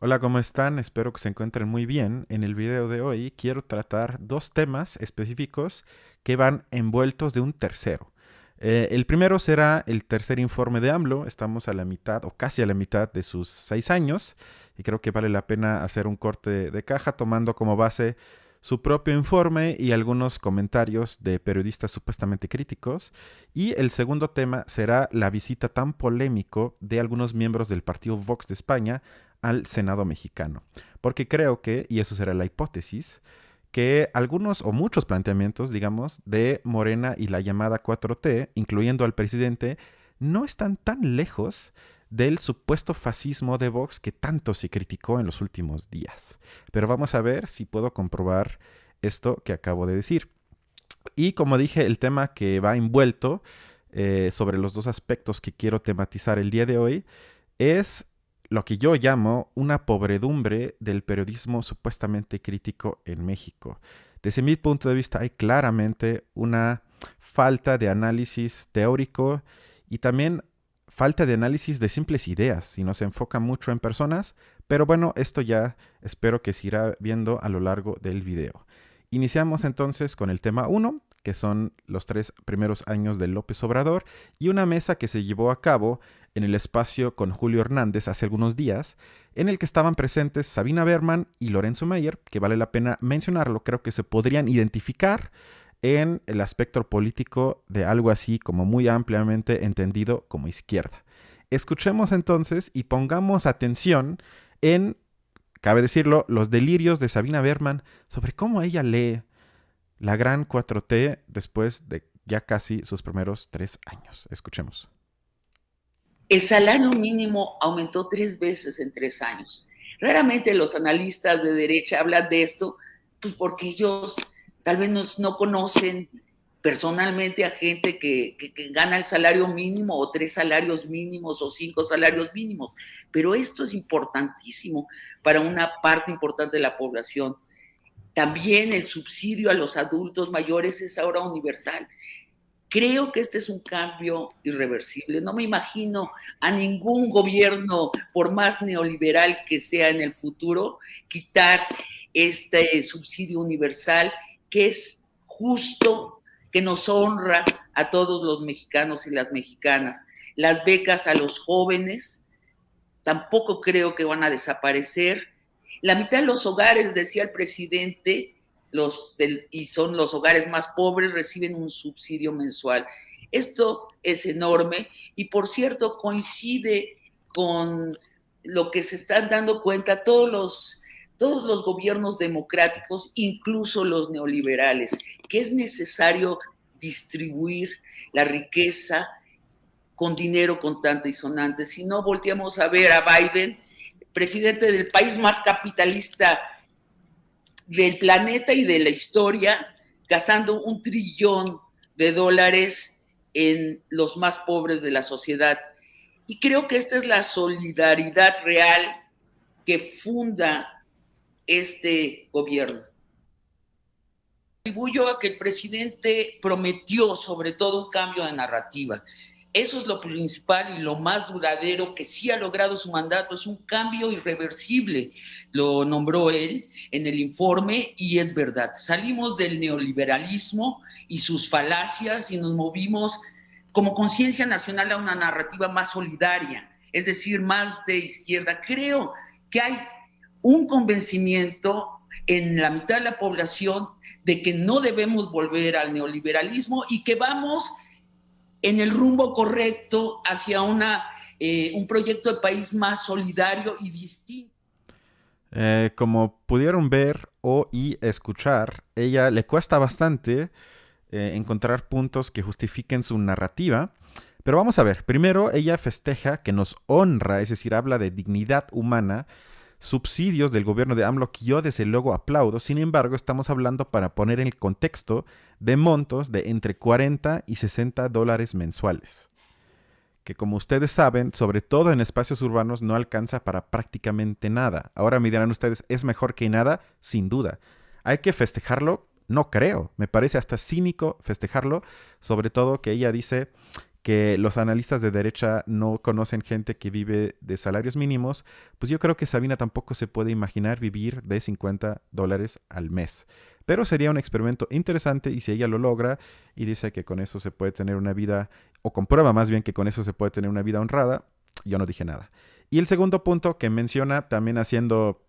Hola, ¿cómo están? Espero que se encuentren muy bien. En el video de hoy quiero tratar dos temas específicos que van envueltos de un tercero. Eh, el primero será el tercer informe de AMLO. Estamos a la mitad o casi a la mitad de sus seis años y creo que vale la pena hacer un corte de caja tomando como base su propio informe y algunos comentarios de periodistas supuestamente críticos. Y el segundo tema será la visita tan polémico de algunos miembros del partido Vox de España al Senado mexicano. Porque creo que, y eso será la hipótesis, que algunos o muchos planteamientos, digamos, de Morena y la llamada 4T, incluyendo al presidente, no están tan lejos del supuesto fascismo de Vox que tanto se criticó en los últimos días. Pero vamos a ver si puedo comprobar esto que acabo de decir. Y como dije, el tema que va envuelto eh, sobre los dos aspectos que quiero tematizar el día de hoy es lo que yo llamo una pobredumbre del periodismo supuestamente crítico en México. Desde mi punto de vista hay claramente una falta de análisis teórico y también falta de análisis de simples ideas y no se enfoca mucho en personas, pero bueno, esto ya espero que se irá viendo a lo largo del video. Iniciamos entonces con el tema 1, que son los tres primeros años de López Obrador, y una mesa que se llevó a cabo en el espacio con Julio Hernández hace algunos días, en el que estaban presentes Sabina Berman y Lorenzo Mayer, que vale la pena mencionarlo, creo que se podrían identificar en el aspecto político de algo así como muy ampliamente entendido como izquierda. Escuchemos entonces y pongamos atención en, cabe decirlo, los delirios de Sabina Berman sobre cómo ella lee la gran 4T después de ya casi sus primeros tres años. Escuchemos. El salario mínimo aumentó tres veces en tres años. Raramente los analistas de derecha hablan de esto, pues porque ellos tal vez no, conocen personalmente a gente que, gana el salario mínimo o tres salarios mínimos o cinco salarios mínimos. Pero esto es importantísimo para una parte importante de la población. También el subsidio a los adultos mayores es ahora universal. Creo que este es un cambio irreversible. No me imagino a ningún gobierno, por más neoliberal que sea en el futuro, quitar este subsidio universal que es justo, que nos honra a todos los mexicanos y las mexicanas. Las becas a los jóvenes tampoco creo que van a desaparecer. La mitad de los hogares, decía el presidente, los y son los hogares más pobres, reciben un subsidio mensual. Esto es enorme y por cierto coincide con lo que se están dando cuenta todos los todos los gobiernos democráticos, incluso los neoliberales, que es necesario distribuir la riqueza con dinero contante y sonante. Si no, volteamos a ver a Biden, presidente del país más capitalista del planeta y de la historia, gastando un trillón de dólares en los más pobres de la sociedad. Y creo que esta es la solidaridad real que funda este gobierno. Atribuyo a que el presidente prometió sobre todo un cambio de narrativa. Eso es lo principal y lo más duradero que sí ha logrado su mandato, es un cambio irreversible, lo nombró él en el informe y es verdad. Salimos del neoliberalismo y sus falacias y nos movimos como conciencia nacional a una narrativa más solidaria, es decir, más de izquierda. Creo que hay un convencimiento en la mitad de la población de que no debemos volver al neoliberalismo y que vamos en el rumbo correcto hacia una, eh, un proyecto de país más solidario y distinto. Eh, como pudieron ver o y escuchar, ella le cuesta bastante eh, encontrar puntos que justifiquen su narrativa. Pero vamos a ver, primero ella festeja que nos honra, es decir, habla de dignidad humana, subsidios del gobierno de AMLO que yo desde luego aplaudo, sin embargo estamos hablando para poner en el contexto de montos de entre 40 y 60 dólares mensuales, que como ustedes saben, sobre todo en espacios urbanos no alcanza para prácticamente nada. Ahora me dirán ustedes, ¿es mejor que nada? Sin duda. ¿Hay que festejarlo? No creo. Me parece hasta cínico festejarlo, sobre todo que ella dice que los analistas de derecha no conocen gente que vive de salarios mínimos, pues yo creo que Sabina tampoco se puede imaginar vivir de 50 dólares al mes. Pero sería un experimento interesante y si ella lo logra y dice que con eso se puede tener una vida, o comprueba más bien que con eso se puede tener una vida honrada, yo no dije nada. Y el segundo punto que menciona, también haciendo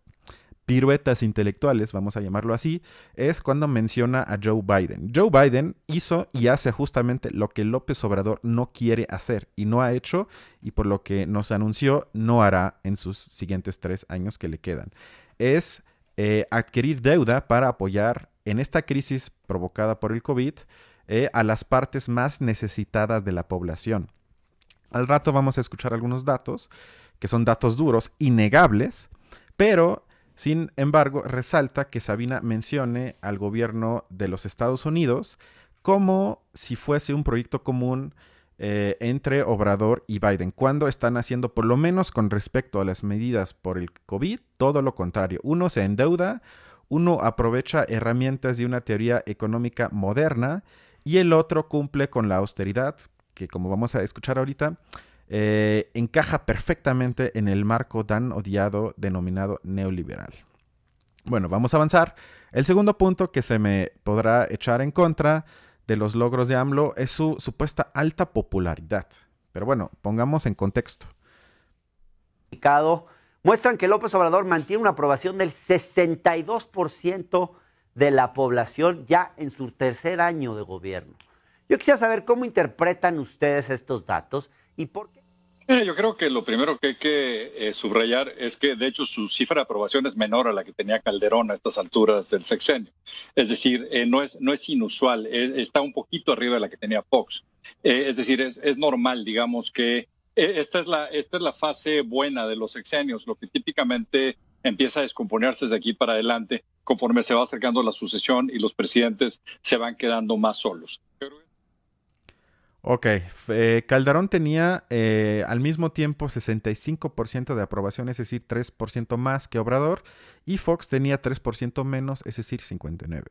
piruetas intelectuales, vamos a llamarlo así, es cuando menciona a Joe Biden. Joe Biden hizo y hace justamente lo que López Obrador no quiere hacer y no ha hecho y por lo que nos anunció no hará en sus siguientes tres años que le quedan. Es eh, adquirir deuda para apoyar en esta crisis provocada por el COVID eh, a las partes más necesitadas de la población. Al rato vamos a escuchar algunos datos, que son datos duros, innegables, pero sin embargo, resalta que Sabina mencione al gobierno de los Estados Unidos como si fuese un proyecto común eh, entre Obrador y Biden, cuando están haciendo, por lo menos con respecto a las medidas por el COVID, todo lo contrario. Uno se endeuda, uno aprovecha herramientas de una teoría económica moderna y el otro cumple con la austeridad, que como vamos a escuchar ahorita, eh, encaja perfectamente en el marco tan odiado denominado neoliberal. Bueno, vamos a avanzar. El segundo punto que se me podrá echar en contra de los logros de AMLO es su supuesta alta popularidad. Pero bueno, pongamos en contexto. Muestran que López Obrador mantiene una aprobación del 62% de la población ya en su tercer año de gobierno. Yo quisiera saber cómo interpretan ustedes estos datos ¿Y por qué? Eh, yo creo que lo primero que hay que eh, subrayar es que, de hecho, su cifra de aprobación es menor a la que tenía Calderón a estas alturas del sexenio. Es decir, eh, no, es, no es inusual, está un poquito arriba de la que tenía Fox. es decir, es, es, normal, digamos, que esta, es la, esta es la fase buena de los sexenios, lo que típicamente empieza a descomponerse desde aquí para adelante conforme se va acercando la sucesión y los presidentes se van quedando más solos. Ok, eh, Calderón tenía eh, al mismo tiempo 65% de aprobación, es decir, 3% más que Obrador, y Fox tenía 3% menos, es decir, 59%.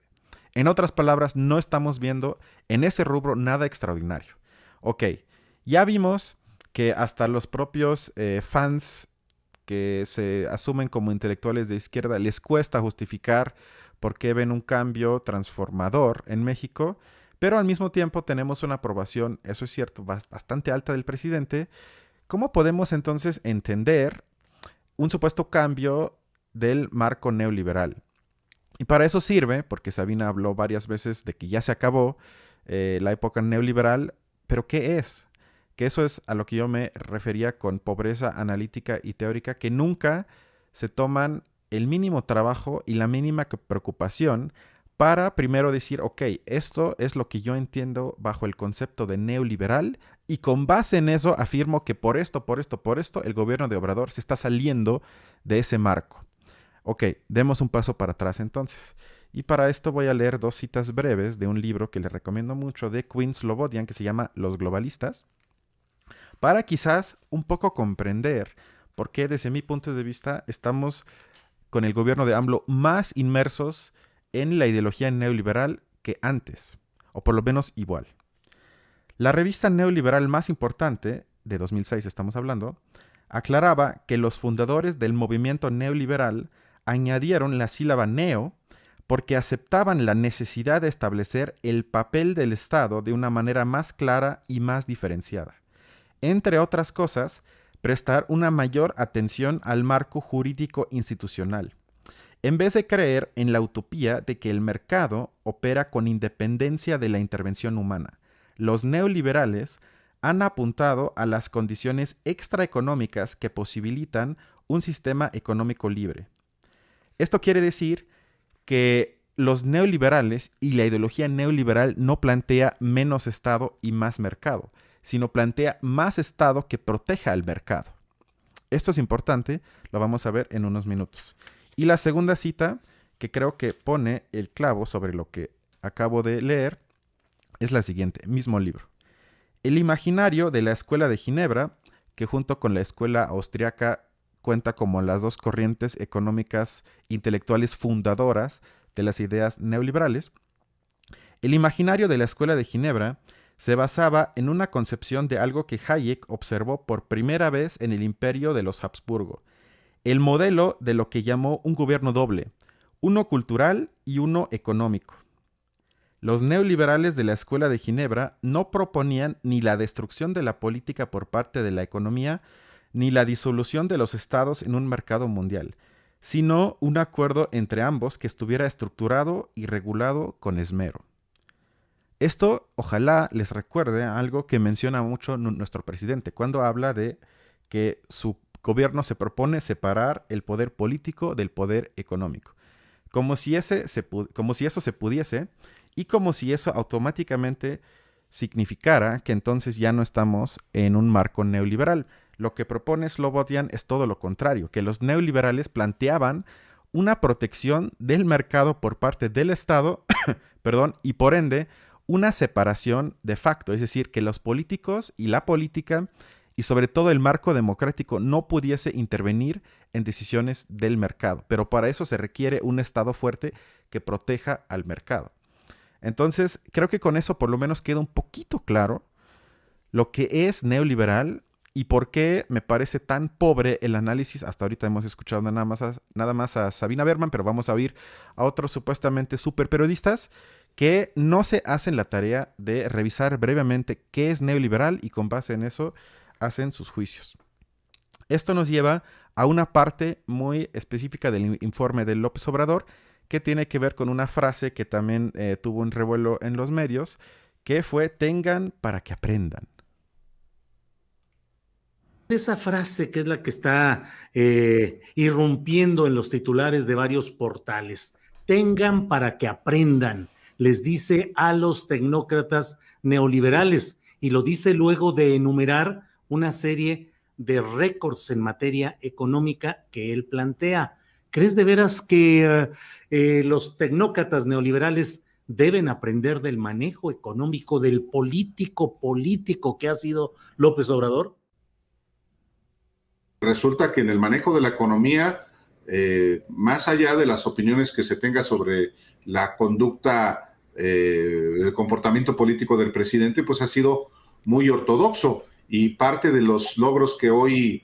En otras palabras, no estamos viendo en ese rubro nada extraordinario. Ok, ya vimos que hasta los propios eh, fans que se asumen como intelectuales de izquierda les cuesta justificar por qué ven un cambio transformador en México pero al mismo tiempo tenemos una aprobación, eso es cierto, bastante alta del presidente. ¿Cómo podemos entonces entender un supuesto cambio del marco neoliberal? Y para eso sirve, porque Sabina habló varias veces de que ya se acabó eh, la época neoliberal, pero ¿qué es? Que eso es a lo que yo me refería con pobreza analítica y teórica, que nunca se toman el mínimo trabajo y la mínima preocupación para primero decir, ok, esto es lo que yo entiendo bajo el concepto de neoliberal y con base en eso afirmo que por esto, por esto, por esto, el gobierno de Obrador se está saliendo de ese marco. Ok, demos un paso para atrás entonces. Y para esto voy a leer dos citas breves de un libro que le recomiendo mucho de Quinn Slobodian que se llama Los Globalistas, para quizás un poco comprender por qué desde mi punto de vista estamos con el gobierno de AMLO más inmersos en la ideología neoliberal que antes, o por lo menos igual. La revista neoliberal más importante, de 2006 estamos hablando, aclaraba que los fundadores del movimiento neoliberal añadieron la sílaba neo porque aceptaban la necesidad de establecer el papel del Estado de una manera más clara y más diferenciada. Entre otras cosas, prestar una mayor atención al marco jurídico institucional en vez de creer en la utopía de que el mercado opera con independencia de la intervención humana. Los neoliberales han apuntado a las condiciones extraeconómicas que posibilitan un sistema económico libre. Esto quiere decir que los neoliberales y la ideología neoliberal no plantea menos Estado y más mercado, sino plantea más Estado que proteja al mercado. Esto es importante, lo vamos a ver en unos minutos. Y la segunda cita, que creo que pone el clavo sobre lo que acabo de leer, es la siguiente, mismo libro. El imaginario de la Escuela de Ginebra, que junto con la Escuela Austriaca cuenta como las dos corrientes económicas intelectuales fundadoras de las ideas neoliberales, el imaginario de la Escuela de Ginebra se basaba en una concepción de algo que Hayek observó por primera vez en el imperio de los Habsburgo, el modelo de lo que llamó un gobierno doble, uno cultural y uno económico. Los neoliberales de la Escuela de Ginebra no proponían ni la destrucción de la política por parte de la economía, ni la disolución de los estados en un mercado mundial, sino un acuerdo entre ambos que estuviera estructurado y regulado con esmero. Esto ojalá les recuerde algo que menciona mucho nuestro presidente cuando habla de que su gobierno se propone separar el poder político del poder económico. Como si, ese como si eso se pudiese y como si eso automáticamente significara que entonces ya no estamos en un marco neoliberal. Lo que propone Slobodian es todo lo contrario, que los neoliberales planteaban una protección del mercado por parte del Estado, perdón, y por ende una separación de facto, es decir, que los políticos y la política y sobre todo el marco democrático no pudiese intervenir en decisiones del mercado, pero para eso se requiere un Estado fuerte que proteja al mercado. Entonces, creo que con eso por lo menos queda un poquito claro lo que es neoliberal y por qué me parece tan pobre el análisis. Hasta ahorita hemos escuchado nada más a, nada más a Sabina Berman, pero vamos a oír a otros supuestamente super periodistas que no se hacen la tarea de revisar brevemente qué es neoliberal y con base en eso hacen sus juicios. Esto nos lleva a una parte muy específica del informe de López Obrador que tiene que ver con una frase que también eh, tuvo un revuelo en los medios, que fue tengan para que aprendan. Esa frase que es la que está eh, irrumpiendo en los titulares de varios portales, tengan para que aprendan, les dice a los tecnócratas neoliberales y lo dice luego de enumerar una serie de récords en materia económica que él plantea. ¿Crees de veras que eh, los tecnócratas neoliberales deben aprender del manejo económico, del político político que ha sido López Obrador? Resulta que en el manejo de la economía, eh, más allá de las opiniones que se tenga sobre la conducta, eh, el comportamiento político del presidente, pues ha sido muy ortodoxo y parte de los logros que hoy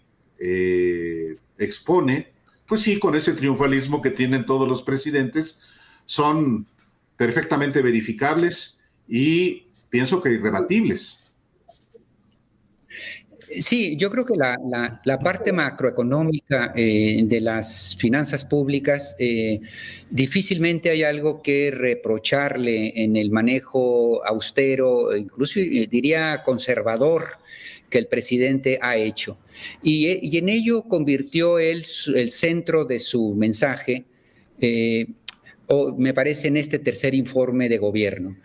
expone pues sí, con ese triunfalismo que tienen todos los presidentes, son perfectamente verificables y pienso que irrebatibles. Sí, yo creo que la, parte macroeconómica eh, de las finanzas públicas eh, difícilmente hay algo que reprocharle en el manejo austero, incluso eh, diría conservador que el presidente ha hecho. Y, en ello convirtió el centro de su mensaje, o me parece en este tercer informe de gobierno.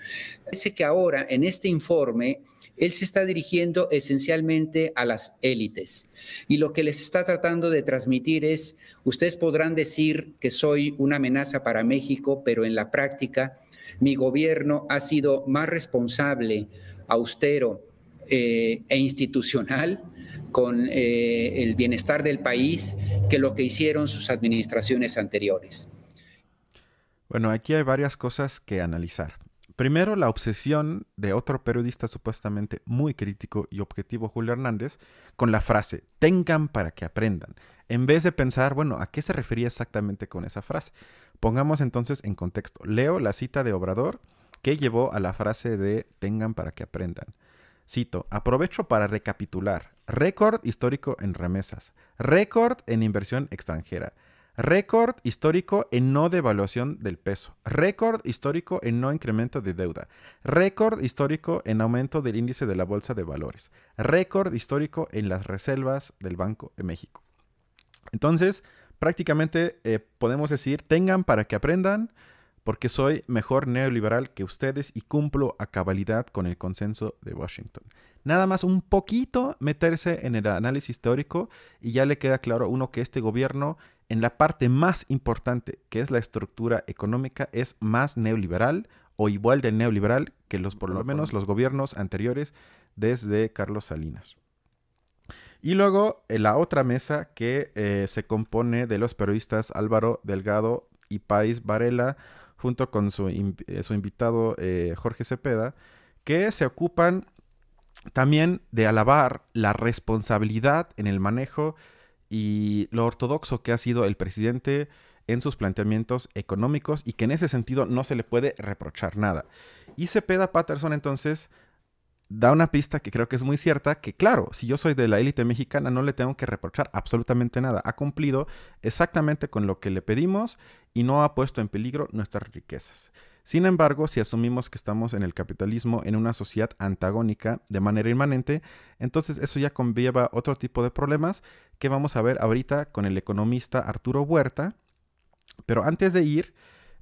Parece que ahora en este informe él se está dirigiendo esencialmente a las élites y lo que les está tratando de transmitir es, ustedes podrán decir que soy una amenaza para México, pero en la práctica mi gobierno ha sido más responsable, austero, eh, e institucional con eh, el bienestar del país que lo que hicieron sus administraciones anteriores. Bueno, aquí hay varias cosas que analizar. Primero, la obsesión de otro periodista supuestamente muy crítico y objetivo, Julio Hernández, con la frase, tengan para que aprendan, en vez de pensar, bueno, ¿a qué se refería exactamente con esa frase? Pongamos entonces en contexto. Leo la cita de Obrador que llevó a la frase de tengan para que aprendan. Cito, aprovecho para recapitular. Récord histórico en remesas. Récord en inversión extranjera. Récord histórico en no devaluación del peso. Récord histórico en no incremento de deuda. Récord histórico en aumento del índice de la Bolsa de Valores. Récord histórico en las reservas del Banco de México. Entonces, prácticamente eh, podemos decir, tengan para que aprendan porque soy mejor neoliberal que ustedes y cumplo a cabalidad con el consenso de Washington. Nada más un poquito meterse en el análisis teórico y ya le queda claro uno que este gobierno, en la parte más importante, que es la estructura económica, es más neoliberal o igual de neoliberal que los, por lo menos, los gobiernos anteriores desde Carlos Salinas. Y luego eh, la otra mesa que eh, se compone de los periodistas Álvaro Delgado y País Varela, junto con su, eh, invitado eh, Jorge Cepeda, que se ocupan también de alabar la responsabilidad en el manejo y lo ortodoxo que ha sido el presidente en sus planteamientos económicos y que en ese sentido no se le puede reprochar nada. Y Cepeda Patterson entonces da una pista que creo que es muy cierta, que claro, si yo soy de la élite mexicana no le tengo que reprochar absolutamente nada. Ha cumplido exactamente con lo que le pedimos y no ha puesto en peligro nuestras riquezas. Sin embargo, si asumimos que estamos en el capitalismo en una sociedad antagónica de manera inmanente, entonces eso ya conlleva otro tipo de problemas que vamos a ver ahorita con el economista Arturo Huerta. Pero antes de ir,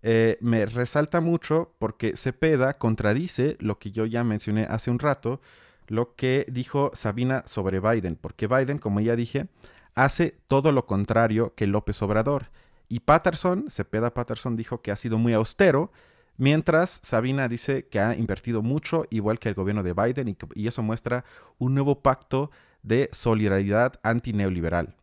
eh, me resalta mucho porque Cepeda contradice lo que yo ya mencioné hace un rato, lo que dijo Sabina sobre Biden, porque Biden, como ya dije, hace todo lo contrario que López Obrador. Y Patterson, Cepeda Patterson dijo que ha sido muy austero, mientras Sabina dice que ha invertido mucho, igual que el gobierno de Biden, y, eso muestra un nuevo pacto de solidaridad antineoliberal.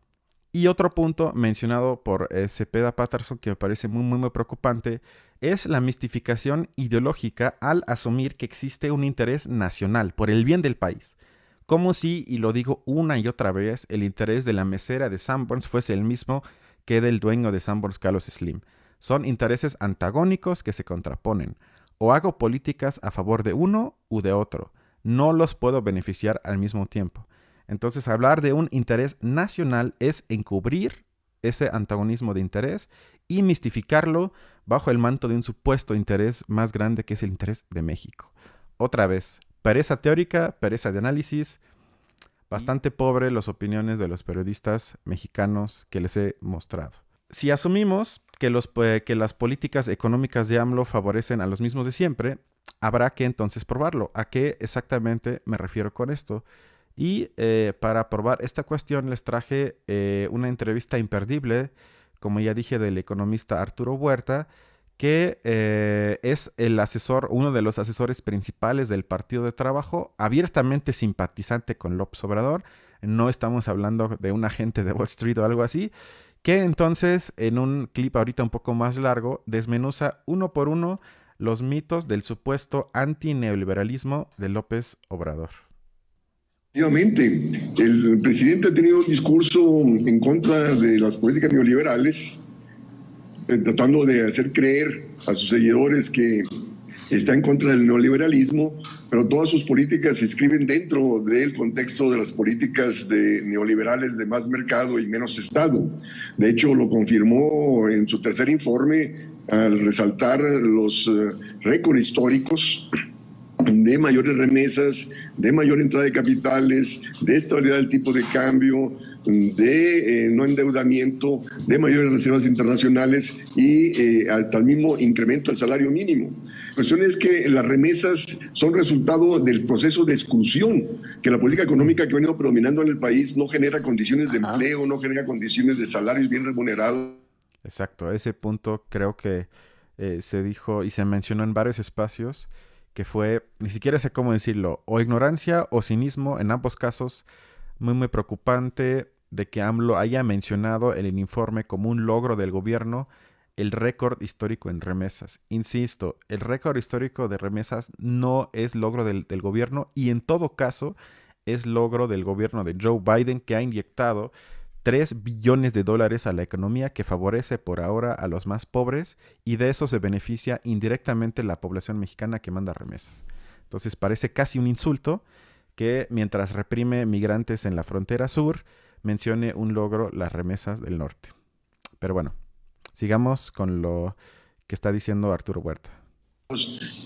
Y otro punto mencionado por eh, Cepeda Patterson que me parece muy, muy, muy preocupante es la mistificación ideológica al asumir que existe un interés nacional por el bien del país. Como si, y lo digo una y otra vez, el interés de la mesera de Sanborns fuese el mismo que del dueño de Sanborns Carlos Slim. Son intereses antagónicos que se contraponen. O hago políticas a favor de uno u de otro. No los puedo beneficiar al mismo tiempo. Entonces, hablar de un interés nacional es encubrir ese antagonismo de interés y mistificarlo bajo el manto de un supuesto interés más grande que es el interés de México. Otra vez, pereza teórica, pereza de análisis, bastante pobre las opiniones de los periodistas mexicanos que les he mostrado. Si asumimos que, que las políticas económicas de AMLO favorecen a los mismos de siempre, habrá que entonces probarlo. ¿A qué exactamente me refiero con esto? Y eh, para probar esta cuestión les traje eh, una entrevista imperdible, como ya dije, del economista Arturo Huerta, que eh, es el asesor, uno de los asesores principales del Partido de Trabajo, abiertamente simpatizante con López Obrador. No estamos hablando de un agente de Wall Street o algo así, que entonces en un clip ahorita un poco más largo desmenuza uno por uno los mitos del supuesto antineoliberalismo de López Obrador. Efectivamente, el presidente ha tenido un discurso en contra de las políticas neoliberales, eh, tratando de hacer creer a sus seguidores que está en contra del neoliberalismo, pero todas sus políticas se inscriben dentro del contexto de las políticas de neoliberales de más mercado y menos Estado. De hecho, lo confirmó en su tercer informe al resaltar los eh, récords históricos de mayores remesas, de mayor entrada de capitales, de estabilidad del tipo de cambio, de eh, no endeudamiento, de mayores reservas internacionales y eh, hasta el mismo incremento del salario mínimo. La cuestión es que las remesas son resultado del proceso de exclusión, que la política económica que ha venido predominando en el país no genera condiciones de empleo, no genera condiciones de salarios bien remunerados. Exacto, a ese punto creo que eh, se dijo y se mencionó en varios espacios que fue, ni siquiera sé cómo decirlo, o ignorancia o cinismo, en ambos casos, muy, muy preocupante de que AMLO haya mencionado en el informe como un logro del gobierno el récord histórico en remesas. Insisto, el récord histórico de remesas no es logro del, del, gobierno y en todo caso es logro del gobierno de Joe Biden que ha inyectado 3 billones de dólares a la economía que favorece por ahora a los más pobres y de eso se beneficia indirectamente la población mexicana que manda remesas. Entonces parece casi un insulto que mientras reprime migrantes en la frontera sur, mencione un logro las remesas del norte. Pero bueno, sigamos con lo que está diciendo Arturo Huerta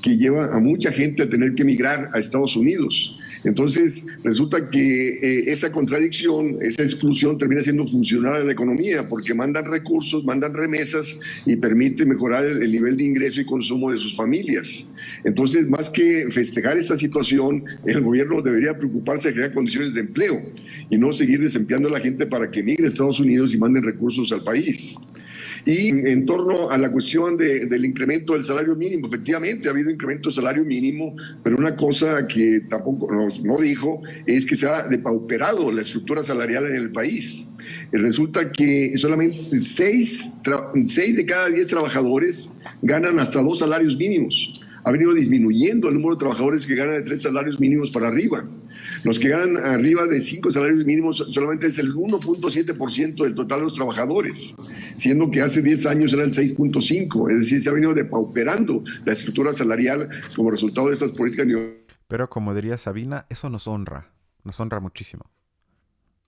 que lleva a mucha gente a tener que emigrar a Estados Unidos. Entonces, resulta que eh, esa contradicción, esa exclusión termina siendo funcional a la economía porque mandan recursos, mandan remesas y permite mejorar el, nivel de ingreso y consumo de sus familias. Entonces, más que festejar esta situación, el gobierno debería preocuparse de crear condiciones de empleo y no seguir desempleando a la gente para que emigre a Estados Unidos y manden recursos al país. Y en torno a la cuestión del incremento del salario mínimo, efectivamente ha habido incremento del salario mínimo, pero una cosa que tampoco nos, no dijo es que se ha depauperado la estructura salarial en el país. Resulta que solamente seis, seis de cada diez trabajadores ganan hasta dos salarios mínimos. Ha venido disminuyendo el número de trabajadores que ganan de tres salarios mínimos para arriba. Los que ganan arriba de cinco salarios mínimos solamente es el 1.7% del total de los trabajadores, siendo que hace 10 años era el 6.5%. Es decir, se ha venido depauperando la estructura salarial como resultado de estas políticas. Pero como diría Sabina, eso nos honra, nos honra muchísimo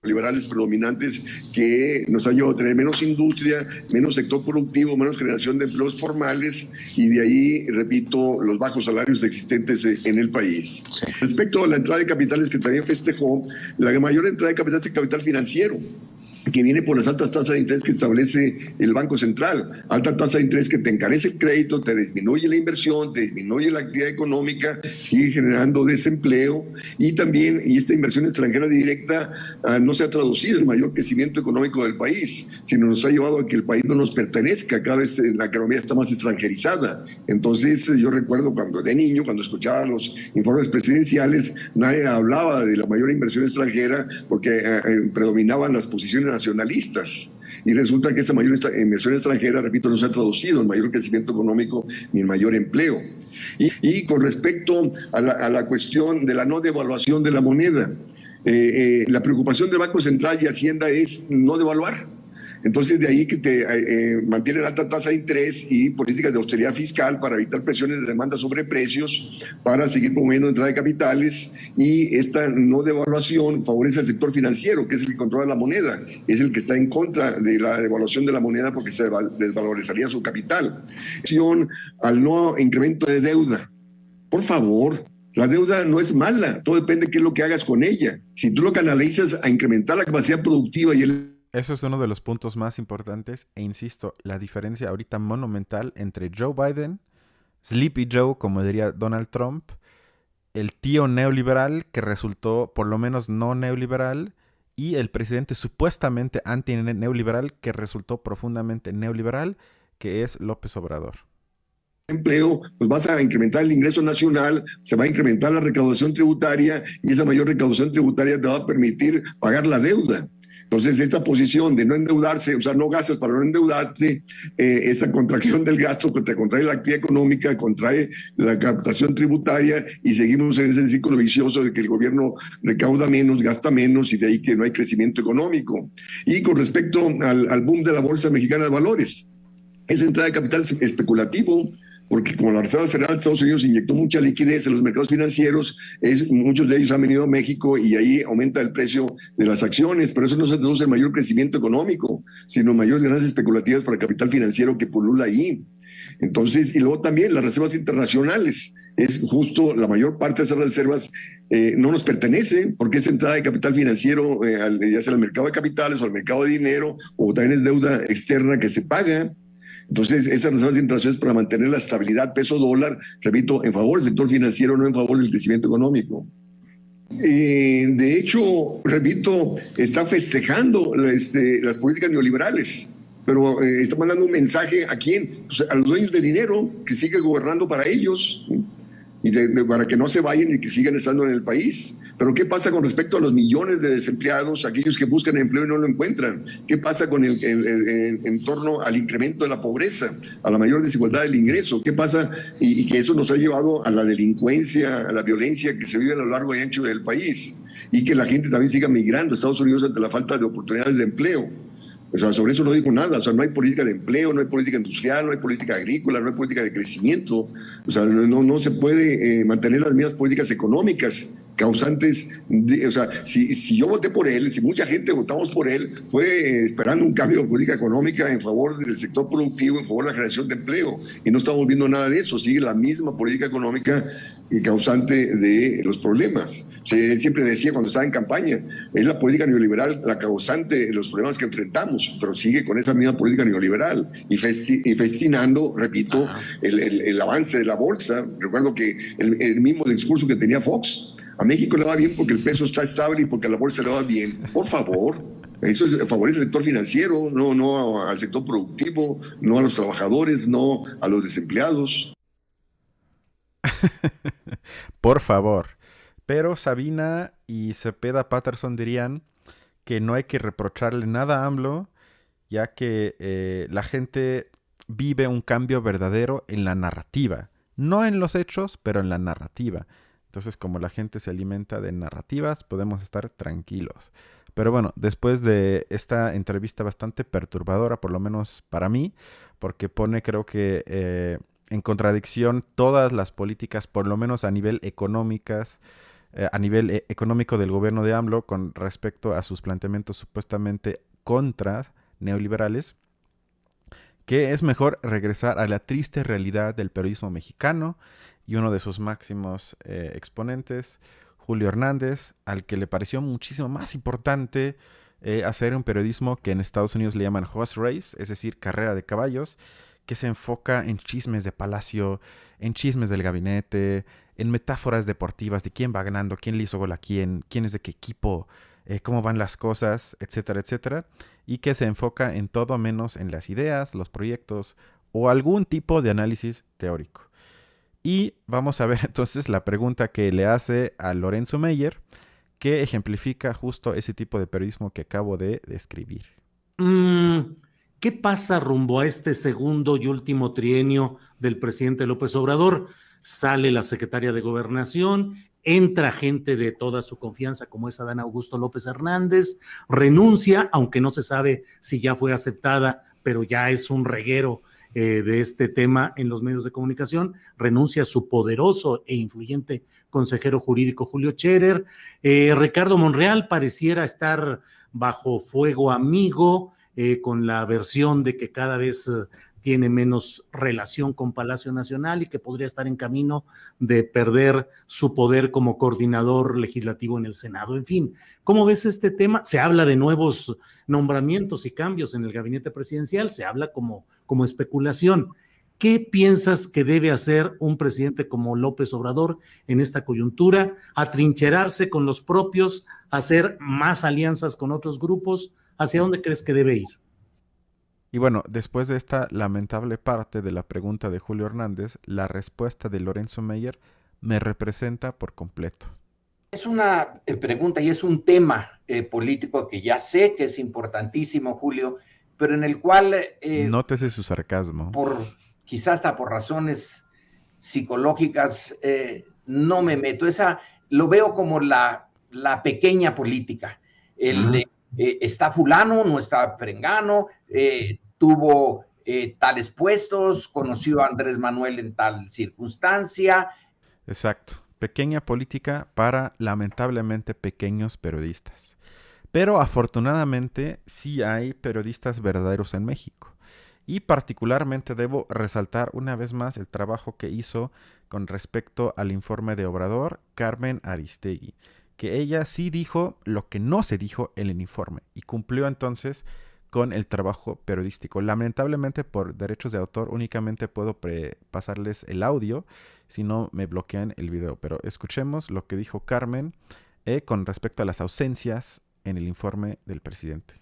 liberales predominantes que nos han llevado a tener menos industria, menos sector productivo, menos generación de empleos formales y de ahí, repito, los bajos salarios existentes en el país. Respecto a la entrada de capitales que también festejó, la mayor entrada de capitales es el capital financiero que viene por las altas tasas de interés que establece el Banco Central. Alta tasa de interés que te encarece el crédito, te disminuye la inversión, te disminuye la actividad económica, sigue generando desempleo y también, y esta inversión extranjera directa ah, no se ha traducido en mayor crecimiento económico del país, sino nos ha llevado a que el país no nos pertenezca, cada vez eh, la economía está más extranjerizada. Entonces yo recuerdo cuando de niño, cuando escuchaba los informes presidenciales, nadie hablaba de la mayor inversión extranjera porque eh, predominaban las posiciones nacionalistas. Y resulta que esa mayor inversión extranjera, repito, no se ha traducido en mayor crecimiento económico ni en mayor empleo. Y, con respecto a la, cuestión de la no devaluación de la moneda, eh, eh, la preocupación del Banco Central y Hacienda es no devaluar entonces, de ahí que te eh, eh, mantienen alta tasa de interés y políticas de austeridad fiscal para evitar presiones de demanda sobre precios, para seguir promoviendo entrada de capitales y esta no devaluación favorece al sector financiero, que es el que controla la moneda, es el que está en contra de la devaluación de la moneda porque se desvalorizaría su capital. Al no incremento de deuda. Por favor, la deuda no es mala, todo depende de qué es lo que hagas con ella. Si tú lo canalizas a incrementar la capacidad productiva y el eso es uno de los puntos más importantes e insisto, la diferencia ahorita monumental entre Joe Biden, Sleepy Joe, como diría Donald Trump, el tío neoliberal que resultó por lo menos no neoliberal y el presidente supuestamente anti-neoliberal que resultó profundamente neoliberal, que es López Obrador empleo, pues vas a incrementar el ingreso nacional, se va a incrementar la recaudación tributaria y esa mayor recaudación tributaria te va a permitir pagar la deuda. Entonces, esta posición de no endeudarse, o sea, no gastas para no endeudarte, eh, esa contracción del gasto que te contrae la actividad económica, contrae la captación tributaria y seguimos en ese ciclo vicioso de que el gobierno recauda menos, gasta menos y de ahí que no hay crecimiento económico. Y con respecto al, al boom de la Bolsa Mexicana de Valores, esa entrada de capital especulativo, porque como la Reserva Federal de Estados Unidos inyectó mucha liquidez en los mercados financieros, muchos de ellos han venido a México y ahí aumenta el precio de las acciones, pero eso no se traduce en mayor crecimiento económico, sino mayores ganancias especulativas para el capital financiero que pulula ahí. Entonces, y luego también las reservas internacionales, es justo la mayor parte de esas reservas eh, no nos pertenece porque es entrada de capital financiero, eh, ya sea al mercado de capitales o al mercado de dinero, o también es deuda externa que se paga. Entonces, esas reservas internacionales para mantener la estabilidad peso-dólar, repito, en favor del sector financiero, no en favor del crecimiento económico. Eh, de hecho, repito, está festejando este, las políticas neoliberales, pero eh, está mandando un mensaje a quién? Pues a los dueños de dinero, que sigue gobernando para ellos y para que no se vayan y que sigan estando en el país. Pero ¿qué pasa con respecto a los millones de desempleados, aquellos que buscan empleo y no lo encuentran? ¿Qué pasa con el, en torno al incremento de la pobreza, a la mayor desigualdad del ingreso? ¿Qué pasa? Y, que eso nos ha llevado a la delincuencia, a la violencia que se vive a lo largo y ancho del país y que la gente también siga migrando a Estados Unidos ante la falta de oportunidades de empleo. O sea, sobre eso no digo nada. O sea, no hay política de empleo, no hay política industrial, no hay política agrícola, no hay política de crecimiento. O sea, no, no se puede eh, mantener las mismas políticas económicas causantes, o sea, si, si, yo voté por él, si mucha gente votamos por él, fue esperando un cambio de política económica en favor del sector productivo, en favor de la generación de empleo, y no estamos viendo nada de eso, sigue la misma política económica causante de los problemas. Se siempre decía cuando estaba en campaña, es la política neoliberal la causante de los problemas que enfrentamos, pero sigue con esa misma política neoliberal y, festinando, repito, el, el, avance de la bolsa. Recuerdo que el, el mismo discurso que tenía Fox, a México le va bien porque el peso está estable y porque a la bolsa le va bien. Por favor, eso favorece al sector financiero, no, no al sector productivo, no a los trabajadores, no a los desempleados. Por favor. Pero Sabina y Cepeda Patterson dirían que no hay que reprocharle nada a AMLO, ya que eh, la gente vive un cambio verdadero en la narrativa no en los hechos, pero en la narrativa. Entonces, como la gente se alimenta de narrativas, podemos estar tranquilos. Pero bueno, después de esta entrevista bastante perturbadora, por lo menos para mí, porque pone creo que eh, en contradicción todas las políticas, por lo menos a nivel económicas, eh, a nivel eh, económico del gobierno de AMLO con respecto a sus planteamientos supuestamente contra neoliberales, que es mejor regresar a la triste realidad del periodismo mexicano y uno de sus máximos eh, exponentes, Julio Hernández, al que le pareció muchísimo más importante hacer un periodismo que en Estados Unidos le llaman horse race, es decir, carrera de caballos, que se enfoca en chismes de palacio, en chismes del gabinete, en metáforas deportivas de quién va ganando, quién le hizo gol a quién, quién es de qué equipo, eh, cómo van las cosas, etcétera, etcétera, y que se enfoca en todo menos en las ideas, los proyectos o algún tipo de análisis teórico. Y vamos a ver entonces la pregunta que le hace a Lorenzo Meyer, que ejemplifica justo ese tipo de periodismo que acabo de describir. Mm, ¿Qué pasa rumbo a este segundo y último trienio del presidente López Obrador? sale la secretaria de gobernación, entra gente de toda su confianza como es Adán Augusto López Hernández, renuncia, aunque no se sabe si ya fue aceptada, pero ya es un reguero eh, de este tema en los medios de comunicación, renuncia su poderoso e influyente consejero jurídico Julio Scherer, eh, Ricardo Monreal pareciera estar bajo fuego amigo, eh, con la versión de que cada vez tiene menos relación con Palacio Nacional y que podría estar en camino de perder su poder como coordinador legislativo en el Senado. En fin, ¿cómo ves este tema? Se habla de nuevos nombramientos y cambios en el gabinete presidencial, se habla como, como especulación. ¿Qué piensas que debe hacer un presidente como López Obrador en esta coyuntura? ¿Atrincherarse con los propios, hacer más alianzas con otros grupos? ¿Hacia dónde crees que debe ir? Y bueno, después de esta lamentable parte de la pregunta de Julio Hernández, la respuesta de Lorenzo Meyer me representa por completo. Es una eh, pregunta y es un tema eh, político que ya sé que es importantísimo, Julio, pero en el cual... Eh, Nótese su sarcasmo. Por, quizás hasta por razones psicológicas, eh, no me meto. Esa lo veo como la, la pequeña política. El de eh, está fulano, no está frengano, eh, tuvo eh, tales puestos, conoció a Andrés Manuel en tal circunstancia. Exacto, pequeña política para lamentablemente pequeños periodistas. Pero afortunadamente sí hay periodistas verdaderos en México. Y particularmente debo resaltar una vez más el trabajo que hizo con respecto al informe de Obrador Carmen Aristegui que ella sí dijo lo que no se dijo en el informe y cumplió entonces con el trabajo periodístico. Lamentablemente por derechos de autor únicamente puedo pasarles el audio, si no me bloquean el video, pero escuchemos lo que dijo Carmen eh, con respecto a las ausencias en el informe del presidente.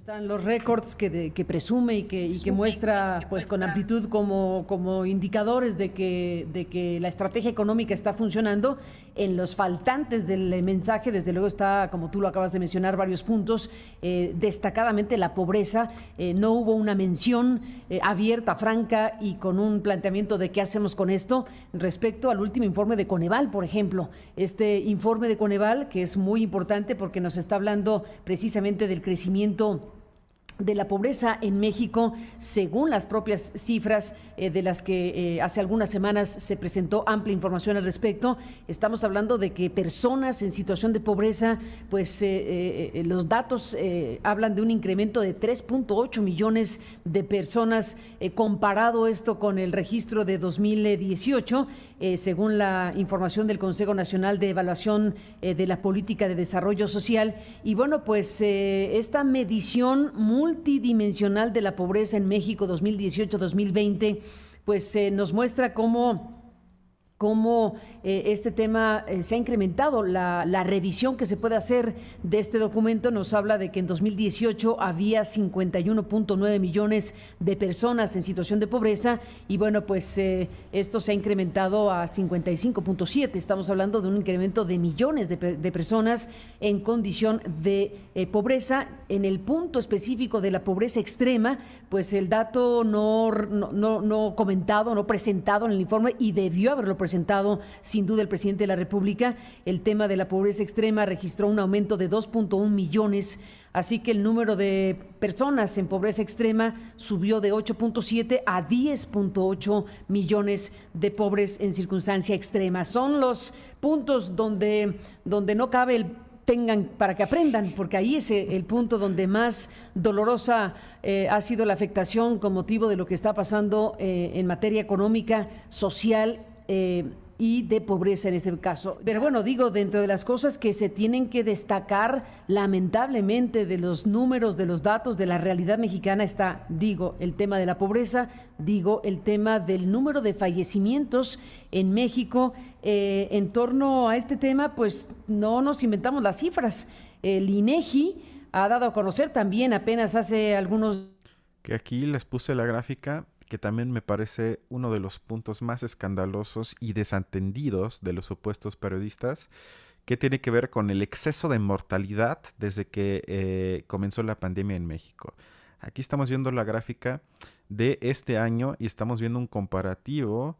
Están los récords que, que, presume y que, y que muestra pues con amplitud como, como indicadores de que, de que la estrategia económica está funcionando. En los faltantes del mensaje, desde luego está, como tú lo acabas de mencionar, varios puntos, eh, destacadamente la pobreza. Eh, no hubo una mención eh, abierta, franca y con un planteamiento de qué hacemos con esto respecto al último informe de Coneval, por ejemplo. Este informe de Coneval, que es muy importante porque nos está hablando precisamente del crecimiento de la pobreza en México, según las propias cifras eh, de las que eh, hace algunas semanas se presentó amplia información al respecto. Estamos hablando de que personas en situación de pobreza, pues eh, los datos hablan de un incremento de 3.8 millones de personas, comparado esto con el registro de 2018 eh, según la información del Consejo Nacional de Evaluación eh, de la Política de Desarrollo Social. Y bueno, pues eh, esta medición multidimensional de la pobreza en México 2018-2020, pues nos muestra cómo cómo eh, este tema eh, se ha incrementado. La, revisión que se puede hacer de este documento nos habla de que en 2018 había 51.9 millones de personas en situación de pobreza y bueno, pues eh, esto se ha incrementado a 55.7. Estamos hablando de un incremento de millones de, personas en condición de pobreza. En el punto específico de la pobreza extrema, pues el dato no, no, no comentado, no presentado en el informe y debió haberlo presentado presentado sin duda el presidente de la República. El tema de la pobreza extrema registró un aumento de 2.1 millones, así que el número de personas en pobreza extrema subió de 8.7 a 10.8 millones de pobres en circunstancia extrema. Son los puntos donde, donde no cabe el tengan para que aprendan, porque ahí es el punto donde más dolorosa eh, ha sido la afectación con motivo de lo que está pasando eh, en materia económica, social eh, y de pobreza en este caso. Pero bueno, digo, dentro de las cosas que se tienen que destacar, lamentablemente, de los números, de los datos, de la realidad mexicana está, digo, el tema de la pobreza, digo, el tema del número de fallecimientos en México. Eh, en torno a este tema, pues no nos inventamos las cifras. El INEGI ha dado a conocer también apenas hace algunos... Que aquí les puse la gráfica que también me parece uno de los puntos más escandalosos y desentendidos de los supuestos periodistas, que tiene que ver con el exceso de mortalidad desde que eh, comenzó la pandemia en México. Aquí estamos viendo la gráfica de este año y estamos viendo un comparativo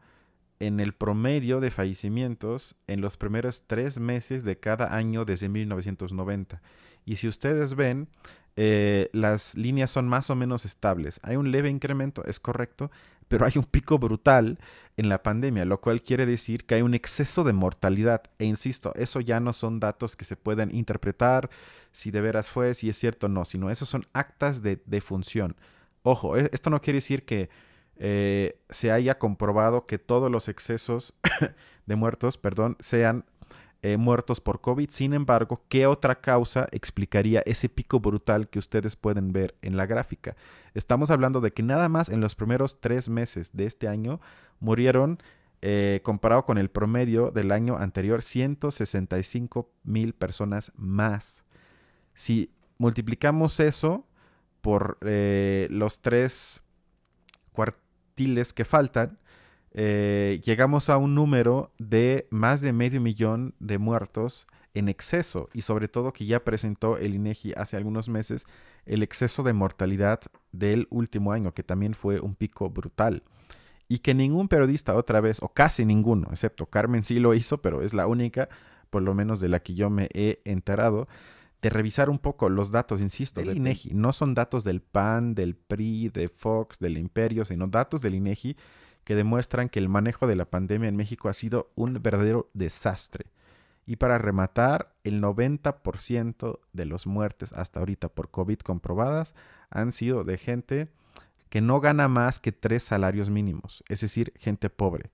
en el promedio de fallecimientos en los primeros tres meses de cada año desde 1990. Y si ustedes ven, eh, las líneas son más o menos estables. Hay un leve incremento, es correcto, pero hay un pico brutal en la pandemia, lo cual quiere decir que hay un exceso de mortalidad. E insisto, eso ya no son datos que se pueden interpretar si de veras fue, si es cierto o no, sino esos son actas de, función. Ojo, e, esto no quiere decir que eh, se haya comprobado que todos los excesos de muertos, perdón, sean eh, muertos por COVID. Sin embargo, ¿qué otra causa explicaría ese pico brutal que ustedes pueden ver en la gráfica? Estamos hablando de que nada más en los primeros tres meses de este año murieron, eh, comparado con el promedio del año anterior, 165 mil personas más. Si multiplicamos eso por eh, los tres cuartiles que faltan, eh, llegamos a un número de más de medio millón de muertos en exceso y sobre todo que ya presentó el INEGI hace algunos meses el exceso de mortalidad del último año, que también fue un pico brutal. Y que ningún periodista otra vez, o casi ninguno, excepto Carmen sí lo hizo, pero es la única, por lo menos de la que yo me he enterado, de revisar un poco los datos, insisto, del INEGI. No son datos del PAN, del PRI, de Fox, del Imperio, sino datos del INEGI que demuestran que el manejo de la pandemia en México ha sido un verdadero desastre. Y para rematar, el 90% de los muertes hasta ahorita por COVID comprobadas han sido de gente que no gana más que tres salarios mínimos, es decir, gente pobre.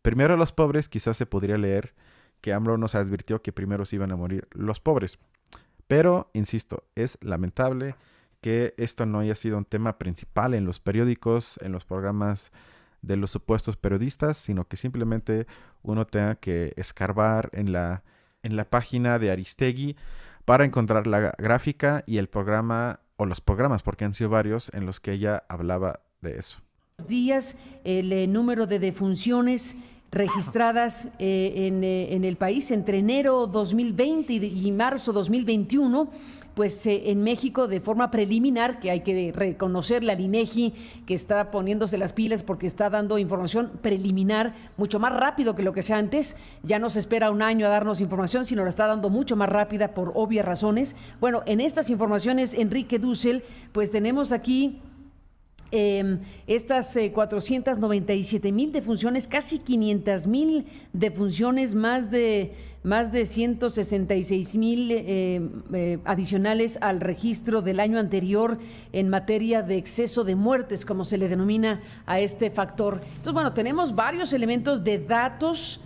Primero los pobres, quizás se podría leer que AMLO nos advirtió que primero se iban a morir los pobres. Pero, insisto, es lamentable que esto no haya sido un tema principal en los periódicos, en los programas de los supuestos periodistas, sino que simplemente uno tenga que escarbar en la, en la página de Aristegui para encontrar la gráfica y el programa, o los programas, porque han sido varios, en los que ella hablaba de eso. Días, el eh, número de defunciones registradas eh, en, eh, en, el país entre enero 2020 y marzo 2021 pues eh, en México de forma preliminar, que hay que reconocerle al INEGI que está poniéndose las pilas porque está dando información preliminar mucho más rápido que lo que sea antes. Ya no se espera un año a darnos información, sino la está dando mucho más rápida por obvias razones. Bueno, en estas informaciones, Enrique Dussel, pues tenemos aquí Em, estas 497 eh, mil defunciones, casi 500 mil defunciones, más de, más de 166 mil eh, eh, adicionales al registro del año anterior en materia de exceso de muertes, como se le denomina a este factor. Entonces, bueno, tenemos varios elementos de datos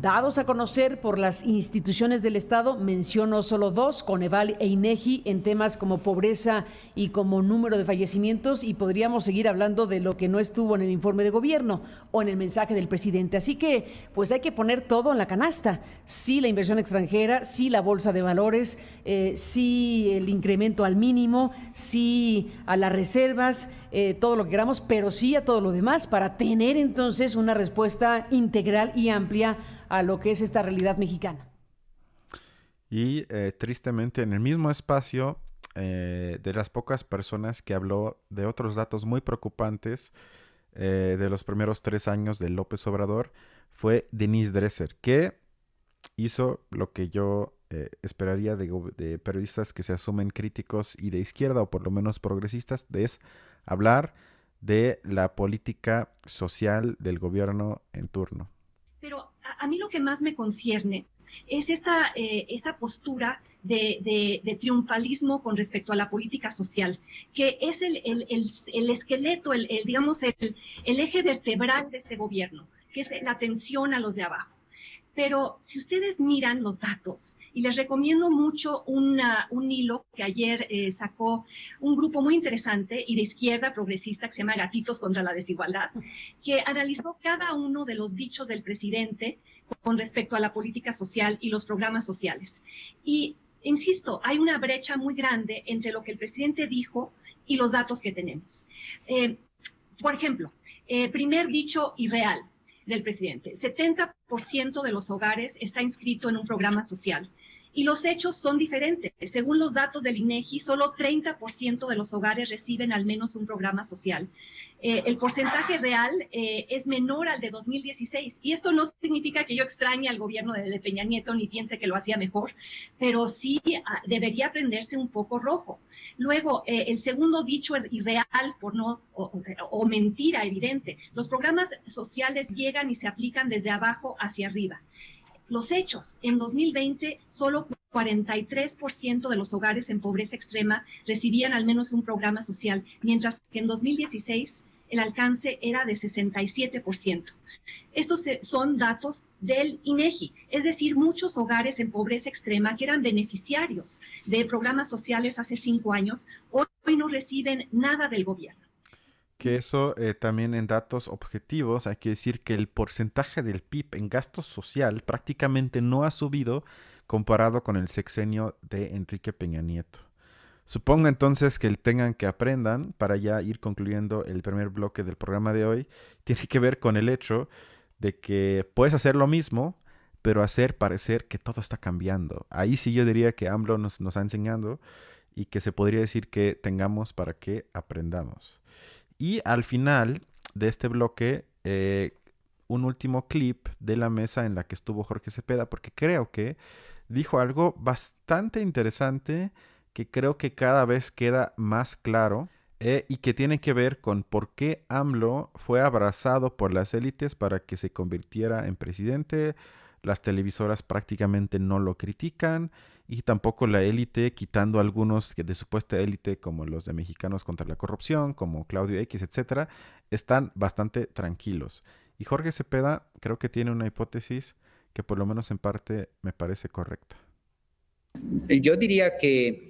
dados a conocer por las instituciones del Estado. Menciono solo dos, Coneval e INEGI, en temas como pobreza y como número de fallecimientos, y podríamos seguir hablando de lo que no estuvo en el informe de gobierno o en el mensaje del presidente. Así que, pues hay que poner todo en la canasta. Sí la inversión extranjera, sí la bolsa de valores, eh, sí el incremento al mínimo, sí a las reservas, eh, todo lo que queramos, pero sí a todo lo demás para tener entonces una respuesta integral y amplia a lo que es esta realidad mexicana. Y eh, tristemente en el mismo espacio, eh, de las pocas personas que habló de otros datos muy preocupantes eh, de los primeros tres años de López Obrador, fue Denise Dresser, que hizo lo que yo esperaría de, de, periodistas que se asumen críticos y de izquierda o por lo menos progresistas, es hablar de la política social del gobierno en turno. Pero a, mí lo que más me concierne es esta, eh, esta postura de, de, triunfalismo con respecto a la política social, que es el, el, el, esqueleto, el, digamos, el, eje vertebral de este gobierno, que es la atención a los de abajo. Pero si ustedes miran los datos, y les recomiendo mucho un hilo que ayer eh, sacó un grupo muy interesante y de izquierda progresista que se llama Gatitos contra la Desigualdad, que analizó cada uno de los dichos del presidente con respecto a la política social y los programas sociales. Y, insisto, hay una brecha muy grande entre lo que el presidente dijo y los datos que tenemos. Eh, por ejemplo, eh, primer dicho irreal del presidente. 70% de los hogares está inscrito en un programa social. Y los hechos son diferentes. Según los datos del INEGI, solo 30% de los hogares reciben al menos un programa social. Eh, el porcentaje real eh, es menor al de 2016. Y esto no significa que yo extrañe al gobierno de, Peña Nieto ni piense que lo hacía mejor, pero sí ah, debería prenderse un poco rojo. Luego, eh, el segundo dicho irreal por no, o, o mentira evidente, los programas sociales llegan y se aplican desde abajo hacia arriba los hechos. En 2020, solo 43% de los hogares en pobreza extrema recibían al menos un programa social, mientras que en 2016 el alcance era de 67%. Estos son datos del INEGI, es decir, muchos hogares en pobreza extrema que eran beneficiarios de programas sociales hace cinco años, hoy no reciben nada del gobierno que eso eh, también en datos objetivos hay que decir que el porcentaje del PIB en gasto social prácticamente no ha subido comparado con el sexenio de Enrique Peña Nieto. Supongo entonces que el tengan que aprendan, para ya ir concluyendo el primer bloque del programa de hoy, tiene que ver con el hecho de que puedes hacer lo mismo, pero hacer parecer que todo está cambiando. Ahí sí yo diría que AMLO nos, nos ha enseñado y que se podría decir que tengamos para que aprendamos. Y al final de este bloque, eh, un último clip de la mesa en la que estuvo Jorge Cepeda, porque creo que dijo algo bastante interesante que creo que cada vez queda más claro eh, y que tiene que ver con por qué AMLO fue abrazado por las élites para que se convirtiera en presidente. Las televisoras prácticamente no lo critican y tampoco la élite, quitando algunos de supuesta élite como los de Mexicanos contra la Corrupción, como Claudio X, etcétera, están bastante tranquilos. Y Jorge Cepeda creo que tiene una hipótesis que por lo menos en parte me parece correcta. Yo diría que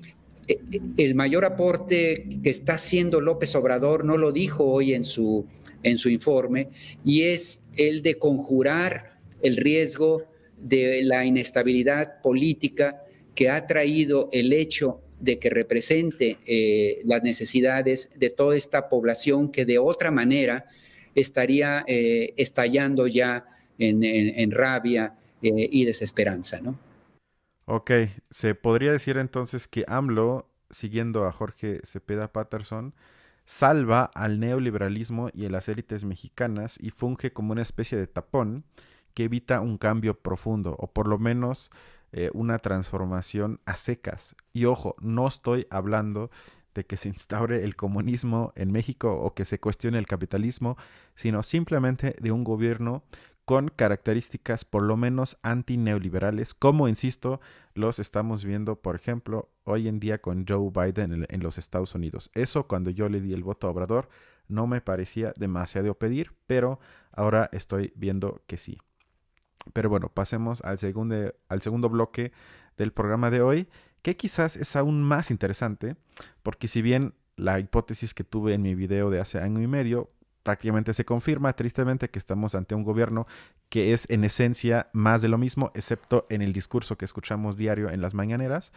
eh, el mayor aporte que está haciendo López Obrador no lo dijo hoy en su, en su informe y es el de conjurar el riesgo de la inestabilidad política que ha traído el hecho de que represente eh, las necesidades de toda esta población que de otra manera estaría eh, estallando ya en, rabia eh, y desesperanza, ¿no? Ok, se podría decir entonces que AMLO, siguiendo a Jorge Cepeda Patterson, salva al neoliberalismo y a las élites mexicanas y funge como una especie de tapón que evita un cambio profundo, o por lo menos eh, una transformación a secas. Y ojo, no estoy hablando de que se instaure el comunismo en México o que se cuestione el capitalismo, sino simplemente de un gobierno con características por lo menos antineoliberales, como, insisto, los estamos viendo, por ejemplo, hoy en día con Joe Biden en, los Estados Unidos. Eso cuando yo le di el voto a Obrador no me parecía demasiado pedir, pero ahora estoy viendo que sí. Pero bueno, pasemos al segundo, al segundo bloque del programa de hoy, que quizás es aún más interesante, porque si bien la hipótesis que tuve en mi video de hace año y medio prácticamente se confirma tristemente que estamos ante un gobierno que es en esencia más de lo mismo, excepto en el discurso que escuchamos diario en las mañaneras.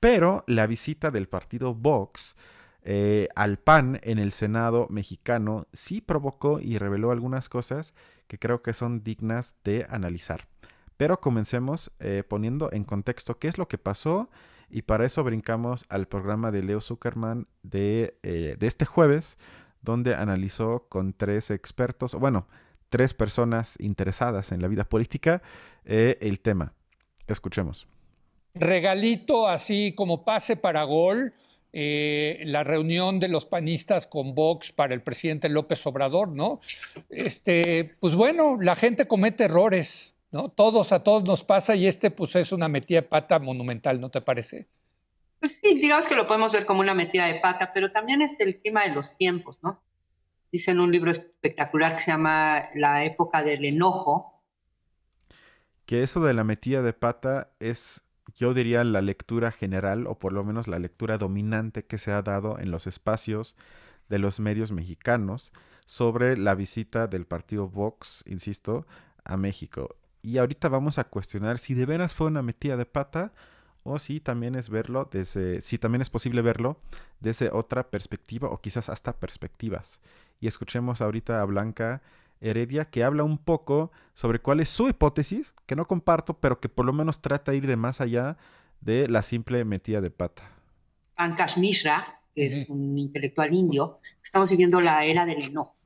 Pero la visita del partido Vox eh, al PAN en el Senado mexicano sí provocó y reveló algunas cosas que creo que son dignas de analizar. Pero comencemos eh, poniendo en contexto qué es lo que pasó y para eso brincamos al programa de Leo Zuckerman de, eh, de este jueves, donde analizó con tres expertos, bueno, tres personas interesadas en la vida política, el tema. Escuchemos. Regalito así como pase para gol eh, la reunión de los panistas con Vox para el presidente López Obrador, ¿no? Este, pues bueno, la gente comete errores, ¿no? Todos a todos nos pasa y este pues es una metida de pata monumental, ¿no te parece? Pues sí, digamos que lo podemos ver como una metida de pata, pero también es el tema de los tiempos, ¿no? Dice en un libro espectacular que se llama La época del enojo. Que eso de la metida de pata es yo diría la lectura general, o por lo menos la lectura dominante que se ha dado en los espacios de los medios mexicanos sobre la visita del partido Vox, insisto, a México. Y ahorita vamos a cuestionar si de veras fue una metida de pata o si también es verlo desde, si también es posible verlo desde otra perspectiva o quizás hasta perspectivas. Y escuchemos ahorita a Blanca Heredia, que habla un poco sobre cuál es su hipótesis, que no comparto, pero que por lo menos trata de ir de más allá de la simple metida de pata. Pankaj Mishra, que es un intelectual indio, estamos viviendo la era del enojo,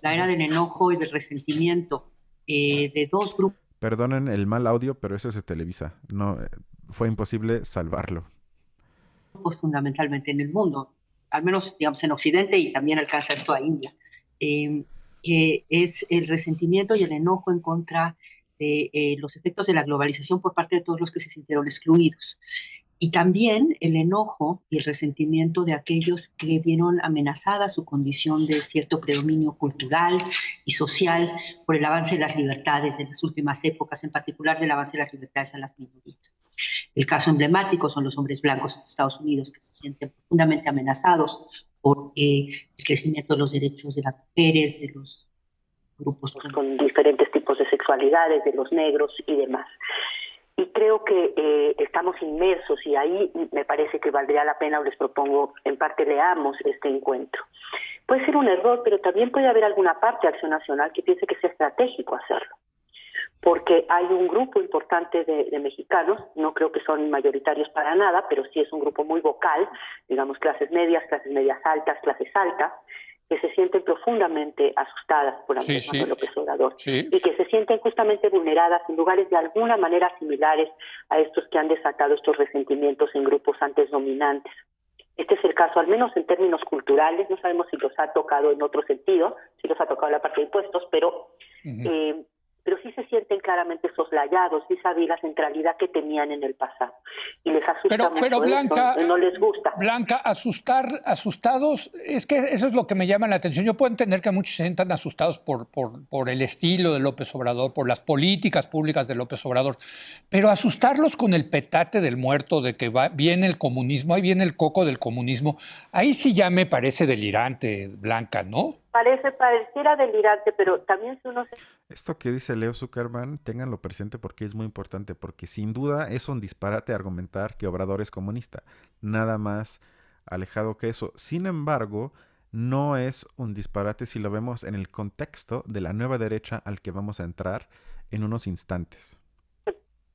la era del enojo y del resentimiento eh, de dos grupos. Perdonen el mal audio, pero eso se televisa. No, fue imposible salvarlo. Fundamentalmente en el mundo, al menos digamos en Occidente y también alcanza esto a India. Eh, que es el resentimiento y el enojo en contra de eh, los efectos de la globalización por parte de todos los que se sintieron excluidos. Y también el enojo y el resentimiento de aquellos que vieron amenazada su condición de cierto predominio cultural y social por el avance de las libertades de las últimas épocas, en particular del avance de las libertades a las minorías. El caso emblemático son los hombres blancos en Estados Unidos, que se sienten profundamente amenazados por eh, el crecimiento de los derechos de las mujeres, de los grupos con, diferentes tipos de sexualidades, de los negros y demás. Y creo que eh, estamos inmersos y ahí me parece que valdría la pena, o les propongo, en parte leamos este encuentro. Puede ser un error, pero también puede haber alguna parte de Acción Nacional que piense que sea estratégico hacerlo porque hay un grupo importante de, mexicanos, no creo que son mayoritarios para nada, pero sí es un grupo muy vocal, digamos clases medias, clases medias altas, clases altas, que se sienten profundamente asustadas por la sí, sí. López Obrador y que se sienten justamente vulneradas en lugares de alguna manera similares a estos que han desatado estos resentimientos en grupos antes dominantes. Este es el caso, al menos en términos culturales, no sabemos si los ha tocado en otro sentido, si los ha tocado la parte de impuestos, pero eh, pero sí se sienten claramente soslayados vis a la centralidad que tenían en el pasado. Y les asusta pero, mucho pero Blanca, no les gusta. Blanca, asustar, asustados, es que eso es lo que me llama la atención. Yo puedo entender que muchos se sientan asustados por, por, por el estilo de López Obrador, por las políticas públicas de López Obrador, pero asustarlos con el petate del muerto, de que va, viene el comunismo, ahí viene el coco del comunismo, ahí sí ya me parece delirante, Blanca, ¿no? Parece, pareciera delirante, pero también si uno se esto que dice Leo Zuckerman, ténganlo presente porque es muy importante, porque sin duda es un disparate argumentar que Obrador es comunista. Nada más alejado que eso. Sin embargo, no es un disparate si lo vemos en el contexto de la nueva derecha al que vamos a entrar en unos instantes.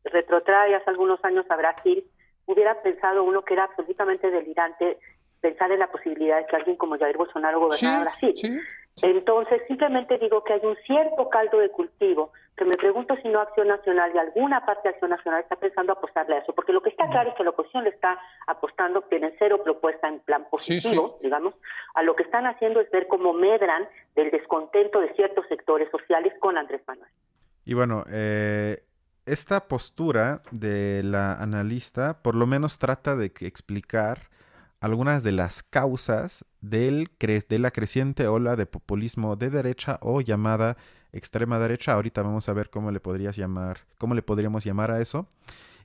Retrotrae hace algunos años a Brasil, hubiera pensado uno que era absolutamente delirante pensar en la posibilidad de que alguien como Jair Bolsonaro gobernara Brasil. Entonces, simplemente digo que hay un cierto caldo de cultivo, que me pregunto si no Acción Nacional y alguna parte de Acción Nacional está pensando apostarle a eso, porque lo que está claro es que la oposición le está apostando, tienen cero propuesta en plan positivo, digamos, a lo que están haciendo es ver cómo medran del descontento de ciertos sectores sociales con Andrés Manuel. Y bueno, eh, esta postura de la analista por lo menos trata de explicar algunas de las causas del de la creciente ola de populismo de derecha o llamada extrema derecha. Ahorita vamos a ver cómo le podrías llamar, cómo le podríamos llamar a eso.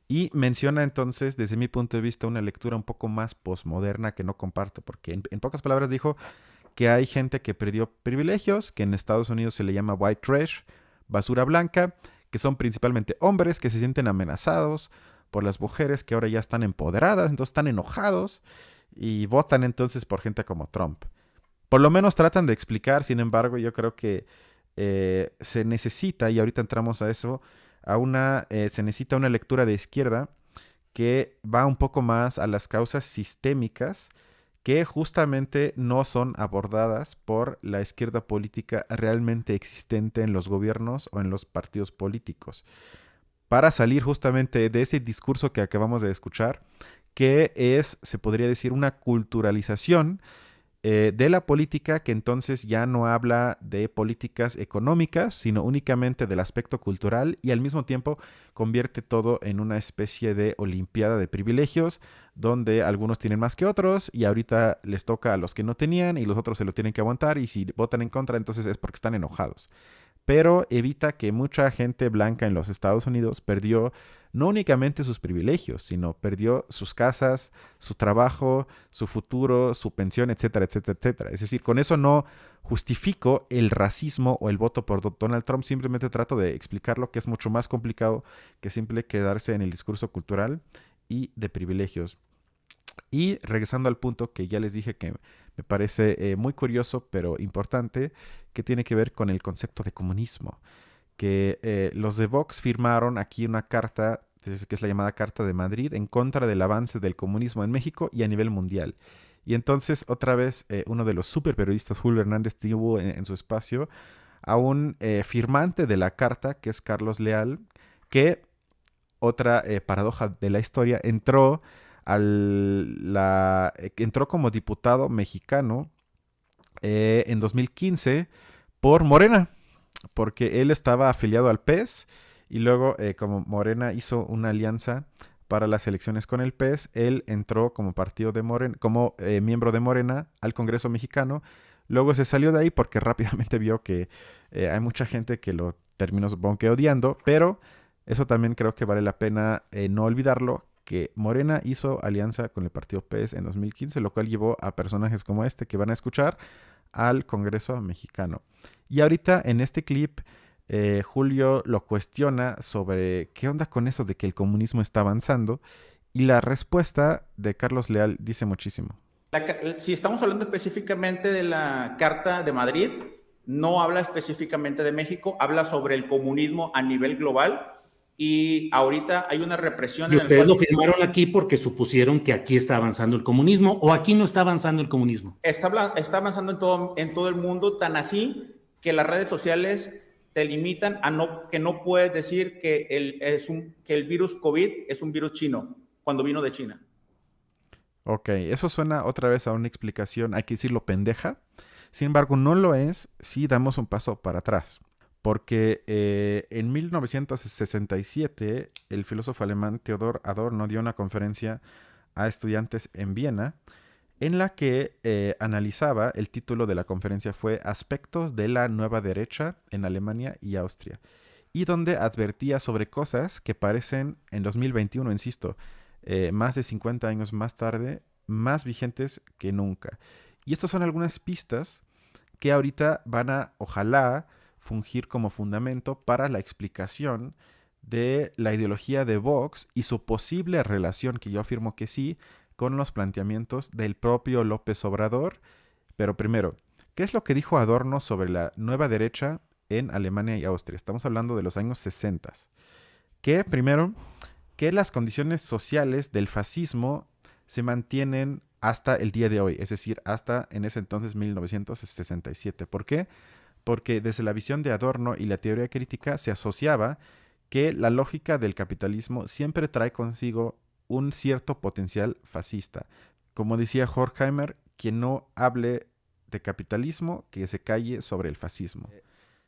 Y menciona entonces, desde mi punto de vista, una lectura un poco más posmoderna que no comparto, porque en, pocas palabras dijo que hay gente que perdió privilegios, que en Estados Unidos se le llama white trash, basura blanca, que son principalmente hombres que se sienten amenazados por las mujeres que ahora ya están empoderadas, entonces están enojados y votan entonces por gente como Trump. Por lo menos tratan de explicar, sin embargo, yo creo que eh, se necesita, y ahorita entramos a eso, a una, eh, se necesita una lectura de izquierda que va un poco más a las causas sistémicas que justamente no son abordadas por la izquierda política realmente existente en los gobiernos o en los partidos políticos. Para salir justamente de ese discurso que acabamos de escuchar, que es, se podría decir, una culturalización eh, de la política que entonces ya no habla de políticas económicas, sino únicamente del aspecto cultural y al mismo tiempo convierte todo en una especie de olimpiada de privilegios donde algunos tienen más que otros y ahorita les toca a los que no tenían y los otros se lo tienen que aguantar y si votan en contra entonces es porque están enojados pero evita que mucha gente blanca en los Estados Unidos perdió no únicamente sus privilegios, sino perdió sus casas, su trabajo, su futuro, su pensión, etcétera, etcétera, etcétera. Es decir, con eso no justifico el racismo o el voto por Donald Trump, simplemente trato de explicar lo que es mucho más complicado que simple quedarse en el discurso cultural y de privilegios. Y regresando al punto que ya les dije que me parece eh, muy curioso, pero importante, que tiene que ver con el concepto de comunismo. Que eh, los de Vox firmaron aquí una carta, que es la llamada Carta de Madrid, en contra del avance del comunismo en México y a nivel mundial. Y entonces, otra vez, eh, uno de los super periodistas, Julio Hernández, tuvo en, su espacio a un firmante de la carta, que es Carlos Leal, que, otra paradoja de la historia, entró al, la, eh, entró como diputado mexicano eh, en 2015 por Morena, porque él estaba afiliado al PES y luego eh, como Morena hizo una alianza para las elecciones con el PES, él entró como partido de Morena, como miembro de Morena al Congreso mexicano. Luego se salió de ahí porque rápidamente vio que hay mucha gente que lo terminó supongo que odiando, pero eso también creo que vale la pena no olvidarlo, que Morena hizo alianza con el partido PES en 2015, lo cual llevó a personajes como este que van a escuchar al Congreso mexicano. Y ahorita en este clip, eh, Julio lo cuestiona sobre qué onda con eso de que el comunismo está avanzando y la respuesta de Carlos Leal dice muchísimo. si estamos hablando específicamente de la Carta de Madrid, no habla específicamente de México, habla sobre el comunismo a nivel global y ahorita hay una represión. Y ustedes lo firmaron aquí porque supusieron que aquí está avanzando el comunismo o aquí no está avanzando el comunismo. Está, está avanzando en todo, en todo el mundo, tan así que las redes sociales te limitan a no, que no puedes decir que el, es un, que el virus COVID es un virus chino cuando vino de China. Ok, eso suena otra vez a una explicación, hay que decirlo pendeja. Sin embargo, no lo es si damos un paso para atrás porque eh, en 1967 el filósofo alemán Theodor Adorno dio una conferencia a estudiantes en Viena en la que eh, analizaba, el título de la conferencia fue Aspectos de la nueva derecha en Alemania y Austria, y donde advertía sobre cosas que parecen en 2021, insisto, eh, más de 50 años más tarde, más vigentes que nunca. Y estas son algunas pistas que ahorita van a, ojalá, fungir como fundamento para la explicación de la ideología de Vox y su posible relación, que yo afirmo que sí, con los planteamientos del propio López Obrador. Pero primero, ¿qué es lo que dijo Adorno sobre la nueva derecha en Alemania y Austria? Estamos hablando de los años 60. Que primero, que las condiciones sociales del fascismo se mantienen hasta el día de hoy, es decir, hasta en ese entonces 1967. ¿Por qué? Porque desde la visión de Adorno y la teoría crítica se asociaba que la lógica del capitalismo siempre trae consigo un cierto potencial fascista. Como decía Horkheimer, quien no hable de capitalismo, que se calle sobre el fascismo.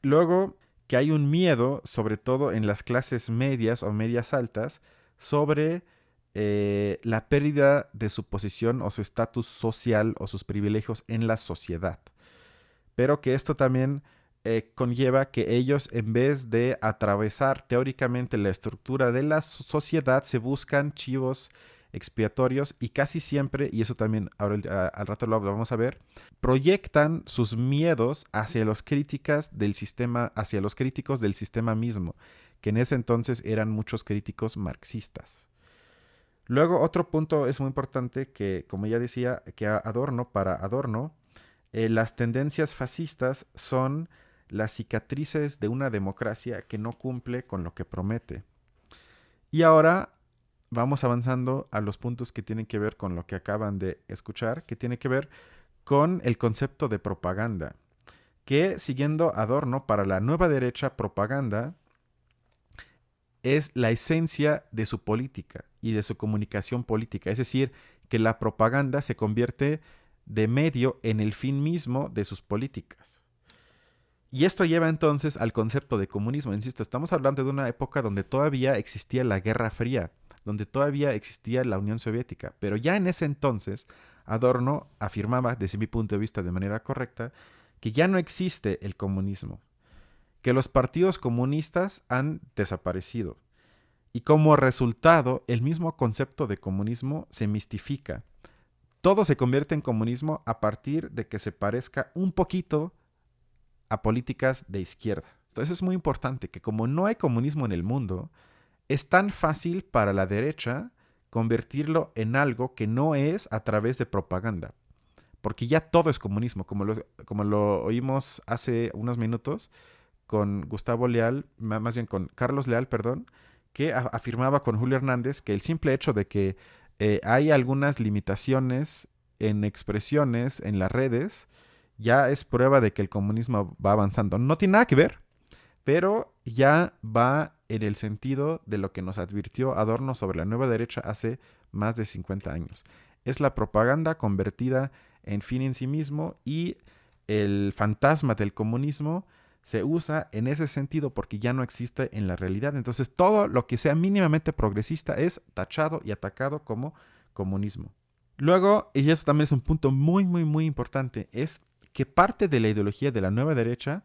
Luego, que hay un miedo, sobre todo en las clases medias o medias altas, sobre eh, la pérdida de su posición o su estatus social o sus privilegios en la sociedad. Pero que esto también eh, conlleva que ellos, en vez de atravesar teóricamente la estructura de la sociedad, se buscan chivos expiatorios y casi siempre, y eso también ahora al rato lo vamos a ver, proyectan sus miedos hacia los críticas del sistema, hacia los críticos del sistema mismo, que en ese entonces eran muchos críticos marxistas. Luego, otro punto es muy importante que, como ya decía, que Adorno, para Adorno, eh, las tendencias fascistas son las cicatrices de una democracia que no cumple con lo que promete. Y ahora vamos avanzando a los puntos que tienen que ver con lo que acaban de escuchar, que tiene que ver con el concepto de propaganda, que siguiendo Adorno para la nueva derecha propaganda es la esencia de su política y de su comunicación política. Es decir, que la propaganda se convierte de medio en el fin mismo de sus políticas. Y esto lleva entonces al concepto de comunismo. Insisto, estamos hablando de una época donde todavía existía la Guerra Fría, donde todavía existía la Unión Soviética. Pero ya en ese entonces, Adorno afirmaba, desde mi punto de vista de manera correcta, que ya no existe el comunismo, que los partidos comunistas han desaparecido. Y como resultado, el mismo concepto de comunismo se mistifica. Todo se convierte en comunismo a partir de que se parezca un poquito a políticas de izquierda. Entonces es muy importante que como no hay comunismo en el mundo, es tan fácil para la derecha convertirlo en algo que no es a través de propaganda. Porque ya todo es comunismo, como lo, como lo oímos hace unos minutos con Gustavo Leal, más bien con Carlos Leal, perdón, que afirmaba con Julio Hernández que el simple hecho de que eh, hay algunas limitaciones en expresiones en las redes ya es prueba de que el comunismo va avanzando. No tiene nada que ver, pero ya va en el sentido de lo que nos advirtió Adorno sobre la nueva derecha hace más de 50 años. Es la propaganda convertida en fin en sí mismo y el fantasma del comunismo se usa en ese sentido porque ya no existe en la realidad. Entonces todo lo que sea mínimamente progresista es tachado y atacado como comunismo. Luego, y eso también es un punto muy, muy, muy importante, es que parte de la ideología de la nueva derecha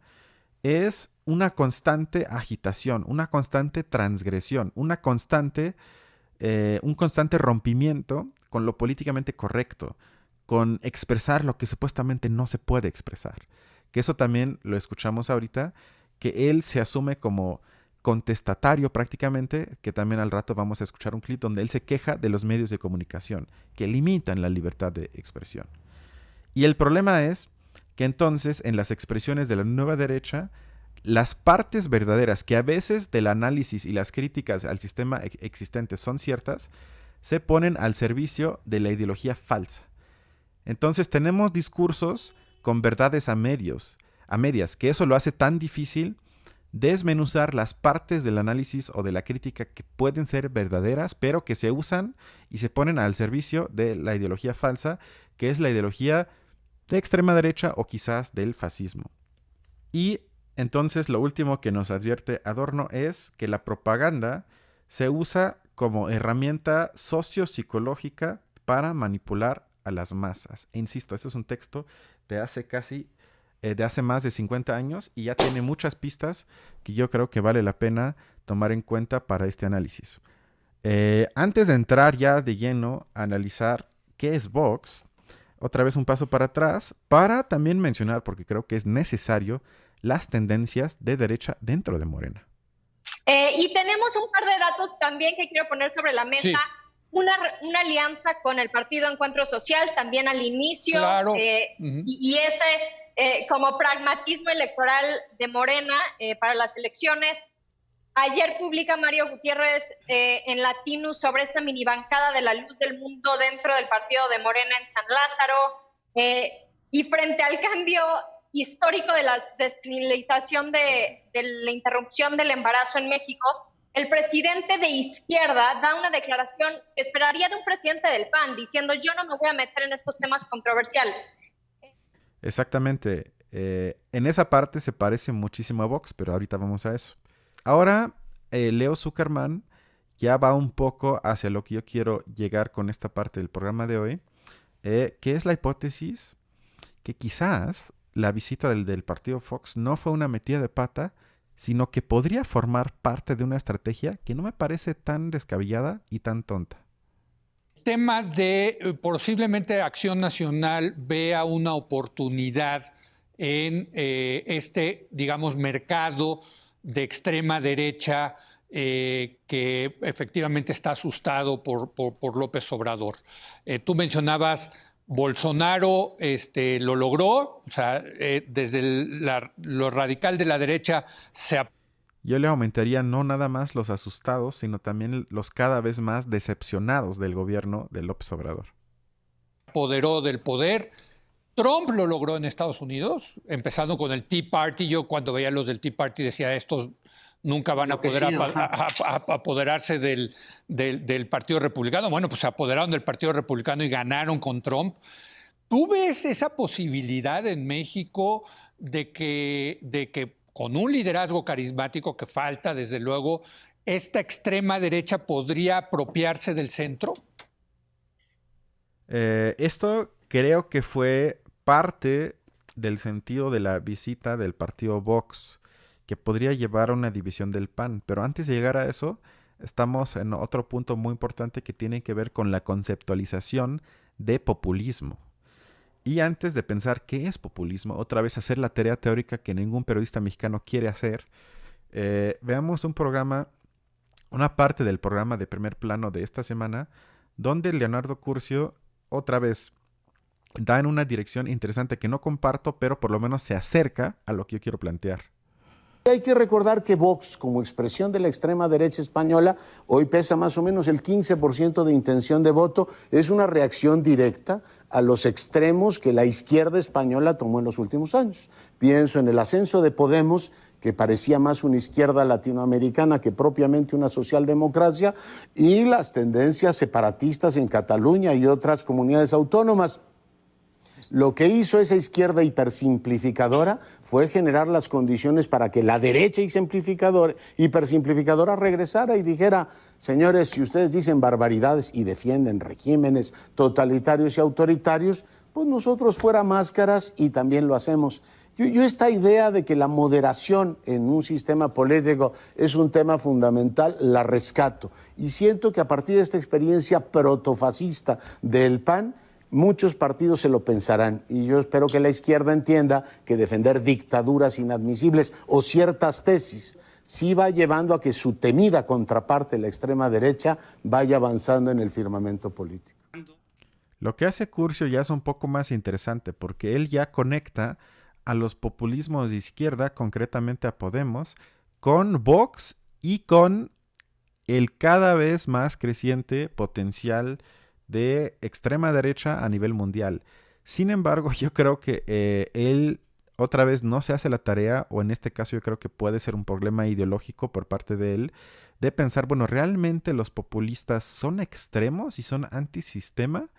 es una constante agitación, una constante transgresión, una constante, eh, un constante rompimiento con lo políticamente correcto, con expresar lo que supuestamente no se puede expresar que eso también lo escuchamos ahorita, que él se asume como contestatario prácticamente, que también al rato vamos a escuchar un clip donde él se queja de los medios de comunicación, que limitan la libertad de expresión. Y el problema es que entonces en las expresiones de la nueva derecha, las partes verdaderas que a veces del análisis y las críticas al sistema existente son ciertas, se ponen al servicio de la ideología falsa. Entonces tenemos discursos con verdades a medios, a medias, que eso lo hace tan difícil desmenuzar las partes del análisis o de la crítica que pueden ser verdaderas, pero que se usan y se ponen al servicio de la ideología falsa, que es la ideología de extrema derecha o quizás del fascismo. Y entonces lo último que nos advierte Adorno es que la propaganda se usa como herramienta sociopsicológica para manipular a las masas. E insisto, este es un texto de hace casi, eh, de hace más de 50 años y ya tiene muchas pistas que yo creo que vale la pena tomar en cuenta para este análisis. Eh, antes de entrar ya de lleno a analizar qué es Vox, otra vez un paso para atrás para también mencionar, porque creo que es necesario, las tendencias de derecha dentro de Morena. Eh, y tenemos un par de datos también que quiero poner sobre la mesa una, una, alianza con el Partido Encuentro Social también al inicio eh, y, ese eh, como pragmatismo electoral de Morena eh, para las elecciones. Ayer publica Mario Gutiérrez en Latinus sobre esta mini bancada de la luz del mundo dentro del partido de Morena en San Lázaro y frente al cambio histórico de la despenalización de, de la interrupción del embarazo en México, el presidente de izquierda da una declaración que esperaría de un presidente del PAN, diciendo yo no me voy a meter en estos temas controversiales. Exactamente. Eh, en esa parte se parece muchísimo a Vox, pero ahorita vamos a eso. Ahora, eh, Leo Zuckerman ya va un poco hacia lo que yo quiero llegar con esta parte del programa de hoy, eh, que es la hipótesis que quizás la visita del, del partido Fox no fue una metida de pata, sino que podría formar parte de una estrategia que no me parece tan descabellada y tan tonta. El tema de eh, posiblemente Acción Nacional vea una oportunidad en eh, este, digamos, mercado de extrema derecha eh, que efectivamente está asustado por, por, López Obrador. tú mencionabas Bolsonaro este, lo logró, o sea, eh, desde lo radical de la derecha se... Yo le aumentaría no nada más los asustados, sino también los cada vez más decepcionados del gobierno de López Obrador. Apoderó del poder. Trump lo logró en Estados Unidos, empezando con el Tea Party. Yo cuando veía los del Tea Party decía, estos nunca van a poder apoderarse del, del, Partido Republicano. Bueno, pues se apoderaron del Partido Republicano y ganaron con Trump. ¿Tú ves esa posibilidad en México de que, de que con un liderazgo carismático que falta, desde luego, esta extrema derecha podría apropiarse del centro? Eh, esto creo que fue parte del sentido de la visita del partido Vox que podría llevar a una división del PAN. Pero antes de llegar a eso, estamos en otro punto muy importante que tiene que ver con la conceptualización de populismo. Y antes de pensar qué es populismo, otra vez hacer la tarea teórica que ningún periodista mexicano quiere hacer, eh, veamos un programa, una parte del programa de primer plano de esta semana, donde Leonardo Curcio otra vez da en una dirección interesante que no comparto, pero por lo menos se acerca a lo que yo quiero plantear. Hay que recordar que Vox, como expresión de la extrema derecha española, hoy pesa más o menos el 15% de intención de voto. Es una reacción directa a los extremos que la izquierda española tomó en los últimos años. Pienso en el ascenso de Podemos, que parecía más una izquierda latinoamericana que propiamente una socialdemocracia, y las tendencias separatistas en Cataluña y otras comunidades autónomas. Lo que hizo esa izquierda hipersimplificadora fue generar las condiciones para que la derecha hipersimplificadora regresara y dijera, señores, si ustedes dicen barbaridades y defienden regímenes totalitarios y autoritarios, pues nosotros fuera máscaras y también lo hacemos. Yo, yo, esta idea de que la moderación en un sistema político es un tema fundamental, la rescato. Y siento que a partir de esta experiencia protofascista del PAN, Muchos partidos se lo pensarán y yo espero que la izquierda entienda que defender dictaduras inadmisibles o ciertas tesis sí va llevando a que su temida contraparte, la extrema derecha, vaya avanzando en el firmamento político. Lo que hace Curcio ya es un poco más interesante porque él ya conecta a los populismos de izquierda, concretamente a Podemos, con Vox y con el cada vez más creciente potencial de extrema derecha a nivel mundial. Sin embargo, yo creo que eh, él otra vez no se hace la tarea, o en este caso yo creo que puede ser un problema ideológico por parte de él, de pensar, bueno, ¿realmente los populistas son extremos y son antisistema?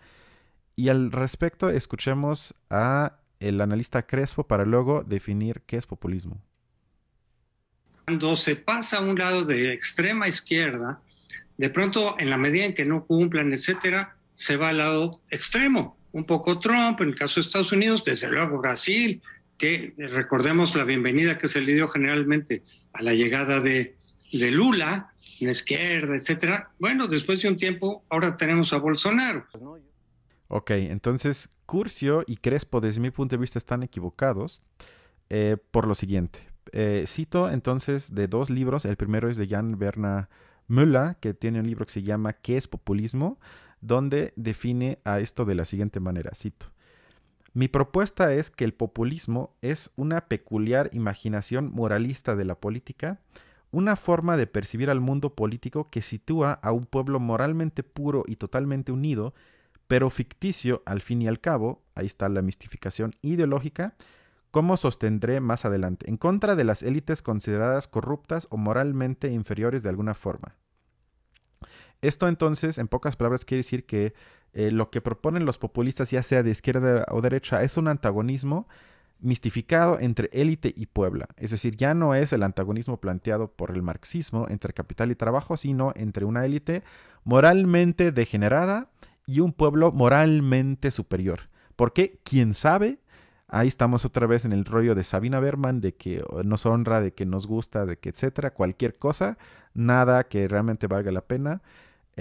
Y al respecto, escuchemos a el analista Crespo para luego definir qué es populismo. Cuando se pasa a un lado de extrema izquierda, de pronto, en la medida en que no cumplan, etcétera, se va al lado extremo. Un poco Trump, en el caso de Estados Unidos, desde luego Brasil, que recordemos la bienvenida que se le dio generalmente a la llegada de, de Lula, la izquierda, etcétera. Bueno, después de un tiempo, ahora tenemos a Bolsonaro. Ok, entonces Curcio y Crespo, desde mi punto de vista, están equivocados eh, por lo siguiente. Eh, cito entonces de dos libros. El primero es de Jan Werner Müller, que tiene un libro que se llama ¿Qué es populismo? Donde define a esto de la siguiente manera, cito. Mi propuesta es que el populismo es una peculiar imaginación moralista de la política, una forma de percibir al mundo político que sitúa a un pueblo moralmente puro y totalmente unido, pero ficticio al fin y al cabo, ahí está la mistificación ideológica, como sostendré más adelante, en contra de las élites consideradas corruptas o moralmente inferiores de alguna forma. Esto entonces, en pocas palabras, quiere decir que eh, lo que proponen los populistas, ya sea de izquierda o derecha, es un antagonismo mistificado entre élite y puebla. Es decir, ya no es el antagonismo planteado por el marxismo entre capital y trabajo, sino entre una élite moralmente degenerada y un pueblo moralmente superior. Porque, quién sabe, ahí estamos otra vez en el rollo de Sabina Berman, de que nos honra, de que nos gusta, de que etcétera, cualquier cosa, nada que realmente valga la pena.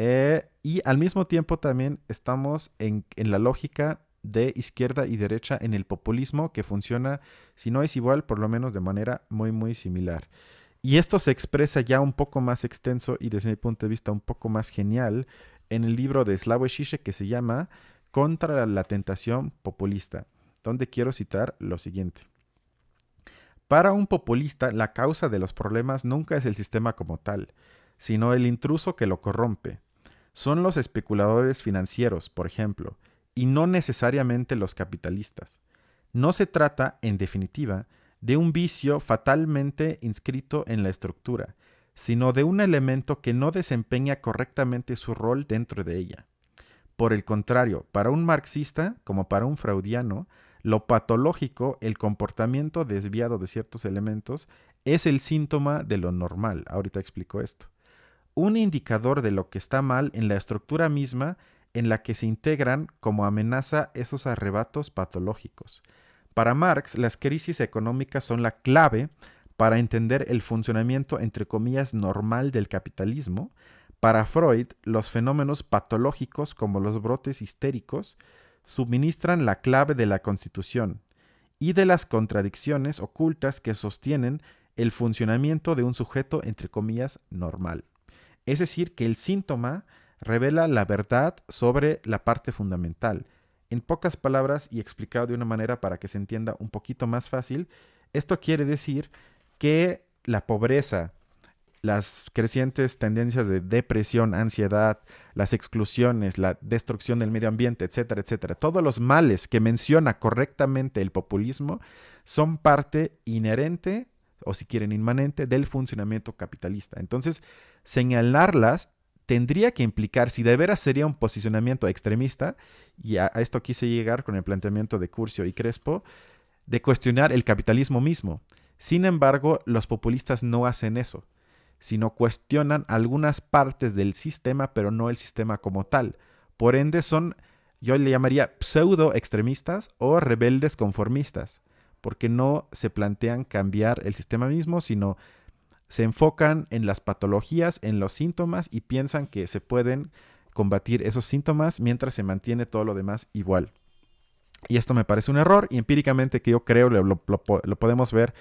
Eh, y al mismo tiempo también estamos en, la lógica de izquierda y derecha en el populismo que funciona, si no es igual, por lo menos de manera muy, muy similar. Y esto se expresa ya un poco más extenso y desde mi punto de vista un poco más genial en el libro de Slavoj Žižek que se llama Contra la tentación populista, donde quiero citar lo siguiente. Para un populista, la causa de los problemas nunca es el sistema como tal, sino el intruso que lo corrompe. Son los especuladores financieros, por ejemplo, y no necesariamente los capitalistas. No se trata, en definitiva, de un vicio fatalmente inscrito en la estructura, sino de un elemento que no desempeña correctamente su rol dentro de ella. Por el contrario, para un marxista, como para un freudiano, lo patológico, el comportamiento desviado de ciertos elementos, es el síntoma de lo normal. Ahorita explico esto. Un indicador de lo que está mal en la estructura misma en la que se integran como amenaza esos arrebatos patológicos. Para Marx, las crisis económicas son la clave para entender el funcionamiento, entre comillas, normal del capitalismo. Para Freud, los fenómenos patológicos como los brotes histéricos suministran la clave de la constitución y de las contradicciones ocultas que sostienen el funcionamiento de un sujeto, entre comillas, normal. Es decir, que el síntoma revela la verdad sobre la parte fundamental. En pocas palabras y explicado de una manera para que se entienda un poquito más fácil, esto quiere decir que la pobreza, las crecientes tendencias de depresión, ansiedad, las exclusiones, la destrucción del medio ambiente, etcétera, etcétera, todos los males que menciona correctamente el populismo son parte inherente o si quieren inmanente del funcionamiento capitalista. Entonces, señalarlas tendría que implicar, si de veras sería un posicionamiento extremista, y a, esto quise llegar con el planteamiento de Curcio y Crespo, de cuestionar el capitalismo mismo. Sin embargo, los populistas no hacen eso, sino cuestionan algunas partes del sistema, pero no el sistema como tal. Por ende, son, yo le llamaría pseudo extremistas o rebeldes conformistas, porque no se plantean cambiar el sistema mismo, sino se enfocan en las patologías, en los síntomas y piensan que se pueden combatir esos síntomas mientras se mantiene todo lo demás igual. Y esto me parece un error y empíricamente que yo creo lo, podemos ver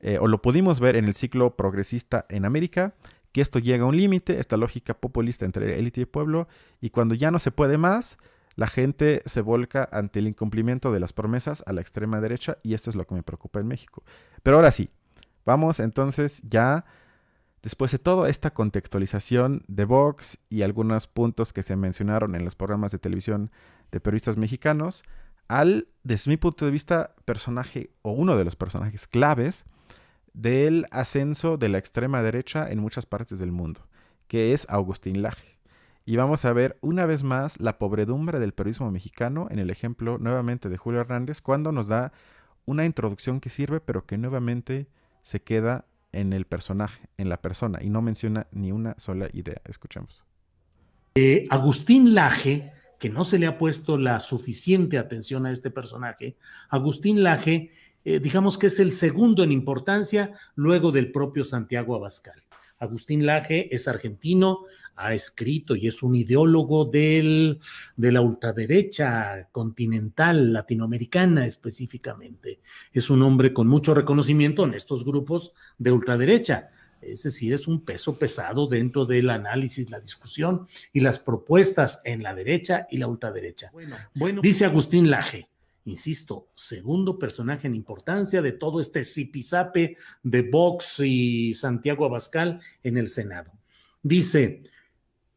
eh, o lo pudimos ver en el ciclo progresista en América, que esto llega a un límite, esta lógica populista entre élite y pueblo, y cuando ya no se puede más, la gente se volca ante el incumplimiento de las promesas a la extrema derecha y esto es lo que me preocupa en México. Pero ahora sí, Vamos entonces ya, después de toda esta contextualización de Vox y algunos puntos que se mencionaron en los programas de televisión de periodistas mexicanos, al, desde mi punto de vista, personaje o uno de los personajes claves del ascenso de la extrema derecha en muchas partes del mundo, que es Agustín Laje. Y vamos a ver una vez más la pobredumbre del periodismo mexicano en el ejemplo nuevamente de Julio Hernández, cuando nos da una introducción que sirve, pero que nuevamente se queda en el personaje, en la persona, y no menciona ni una sola idea. Escuchemos. Eh, Agustín Laje, que no se le ha puesto la suficiente atención a este personaje, Agustín Laje, eh, digamos que es el segundo en importancia luego del propio Santiago Abascal. Agustín Laje es argentino, ha escrito y es un ideólogo del, de la ultraderecha continental, latinoamericana específicamente. Es un hombre con mucho reconocimiento en estos grupos de ultraderecha. Es decir, es un peso pesado dentro del análisis, la discusión y las propuestas en la derecha y la ultraderecha. Bueno, dice Agustín Laje, insisto, segundo personaje en importancia de todo este zipizape de Vox y Santiago Abascal en el Senado. Dice,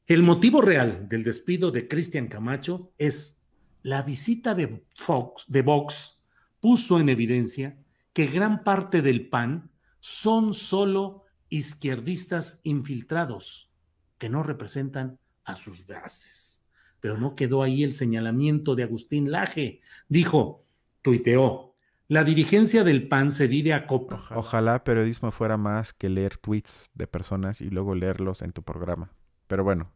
el motivo real del despido de Cristian Camacho es la visita de Fox, de Vox, puso en evidencia que gran parte del PAN son solo izquierdistas infiltrados que no representan a sus bases. Pero no quedó ahí el señalamiento de Agustín Laje. Dijo, tuiteó, La dirigencia del PAN se vive a copa. Ojalá periodismo fuera más que leer tweets de personas y luego leerlos en tu programa. Pero bueno,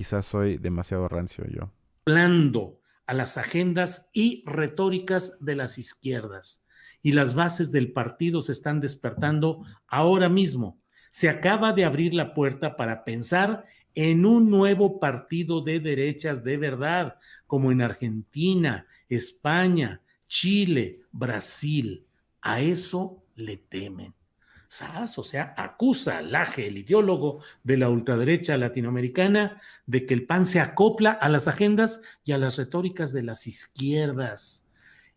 quizás soy demasiado rancio yo. Hablando a las agendas y retóricas de las izquierdas. Y las bases del partido se están despertando ahora mismo. Se acaba de abrir la puerta para pensar en un nuevo partido de derechas de verdad, como en Argentina, España, Chile, Brasil. A eso le temen. O sea, acusa a Laje, el ideólogo de la ultraderecha latinoamericana, de que el PAN se acopla a las agendas y a las retóricas de las izquierdas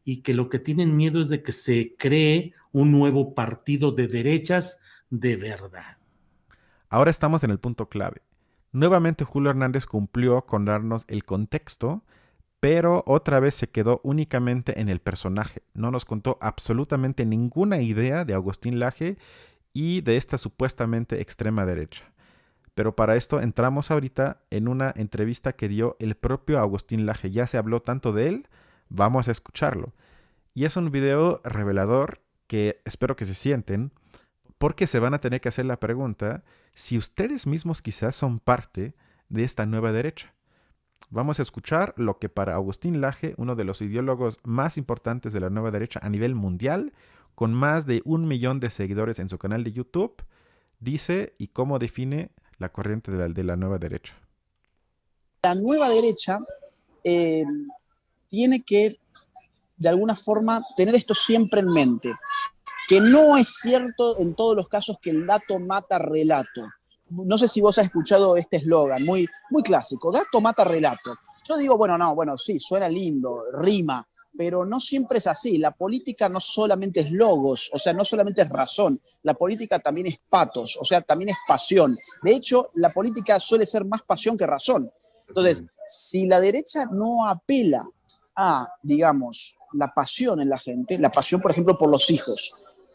y que lo que tienen miedo es de que se cree un nuevo partido de derechas de verdad. Ahora estamos en el punto clave. Nuevamente Julio Hernández cumplió con darnos el contexto pero otra vez se quedó únicamente en el personaje. No nos contó absolutamente ninguna idea de Agustín Laje y de esta supuestamente extrema derecha. Pero para esto entramos ahorita en una entrevista que dio el propio Agustín Laje. Ya se habló tanto de él, vamos a escucharlo. Y es un video revelador que espero que se sienten, porque se van a tener que hacer la pregunta si ustedes mismos quizás son parte de esta nueva derecha. Vamos a escuchar lo que para Agustín Laje, uno de los ideólogos más importantes de la nueva derecha a nivel mundial, con más de un millón de seguidores en su canal de YouTube, dice y cómo define la corriente de la, nueva derecha. La nueva derecha eh, tiene que, de alguna forma, tener esto siempre en mente, que no es cierto en todos los casos que el dato mata relato no sé si vos has escuchado este eslogan, muy, muy clásico, dato mata relato. Yo digo, bueno, no, bueno, sí, suena lindo, rima, pero no siempre es así. La política no solamente es logos, o sea, no solamente es razón, la política también es patos, o sea, también es pasión. De hecho, la política suele ser más pasión que razón. Entonces, si la derecha no apela a, digamos, la pasión en la gente, la pasión, por ejemplo, por los hijos,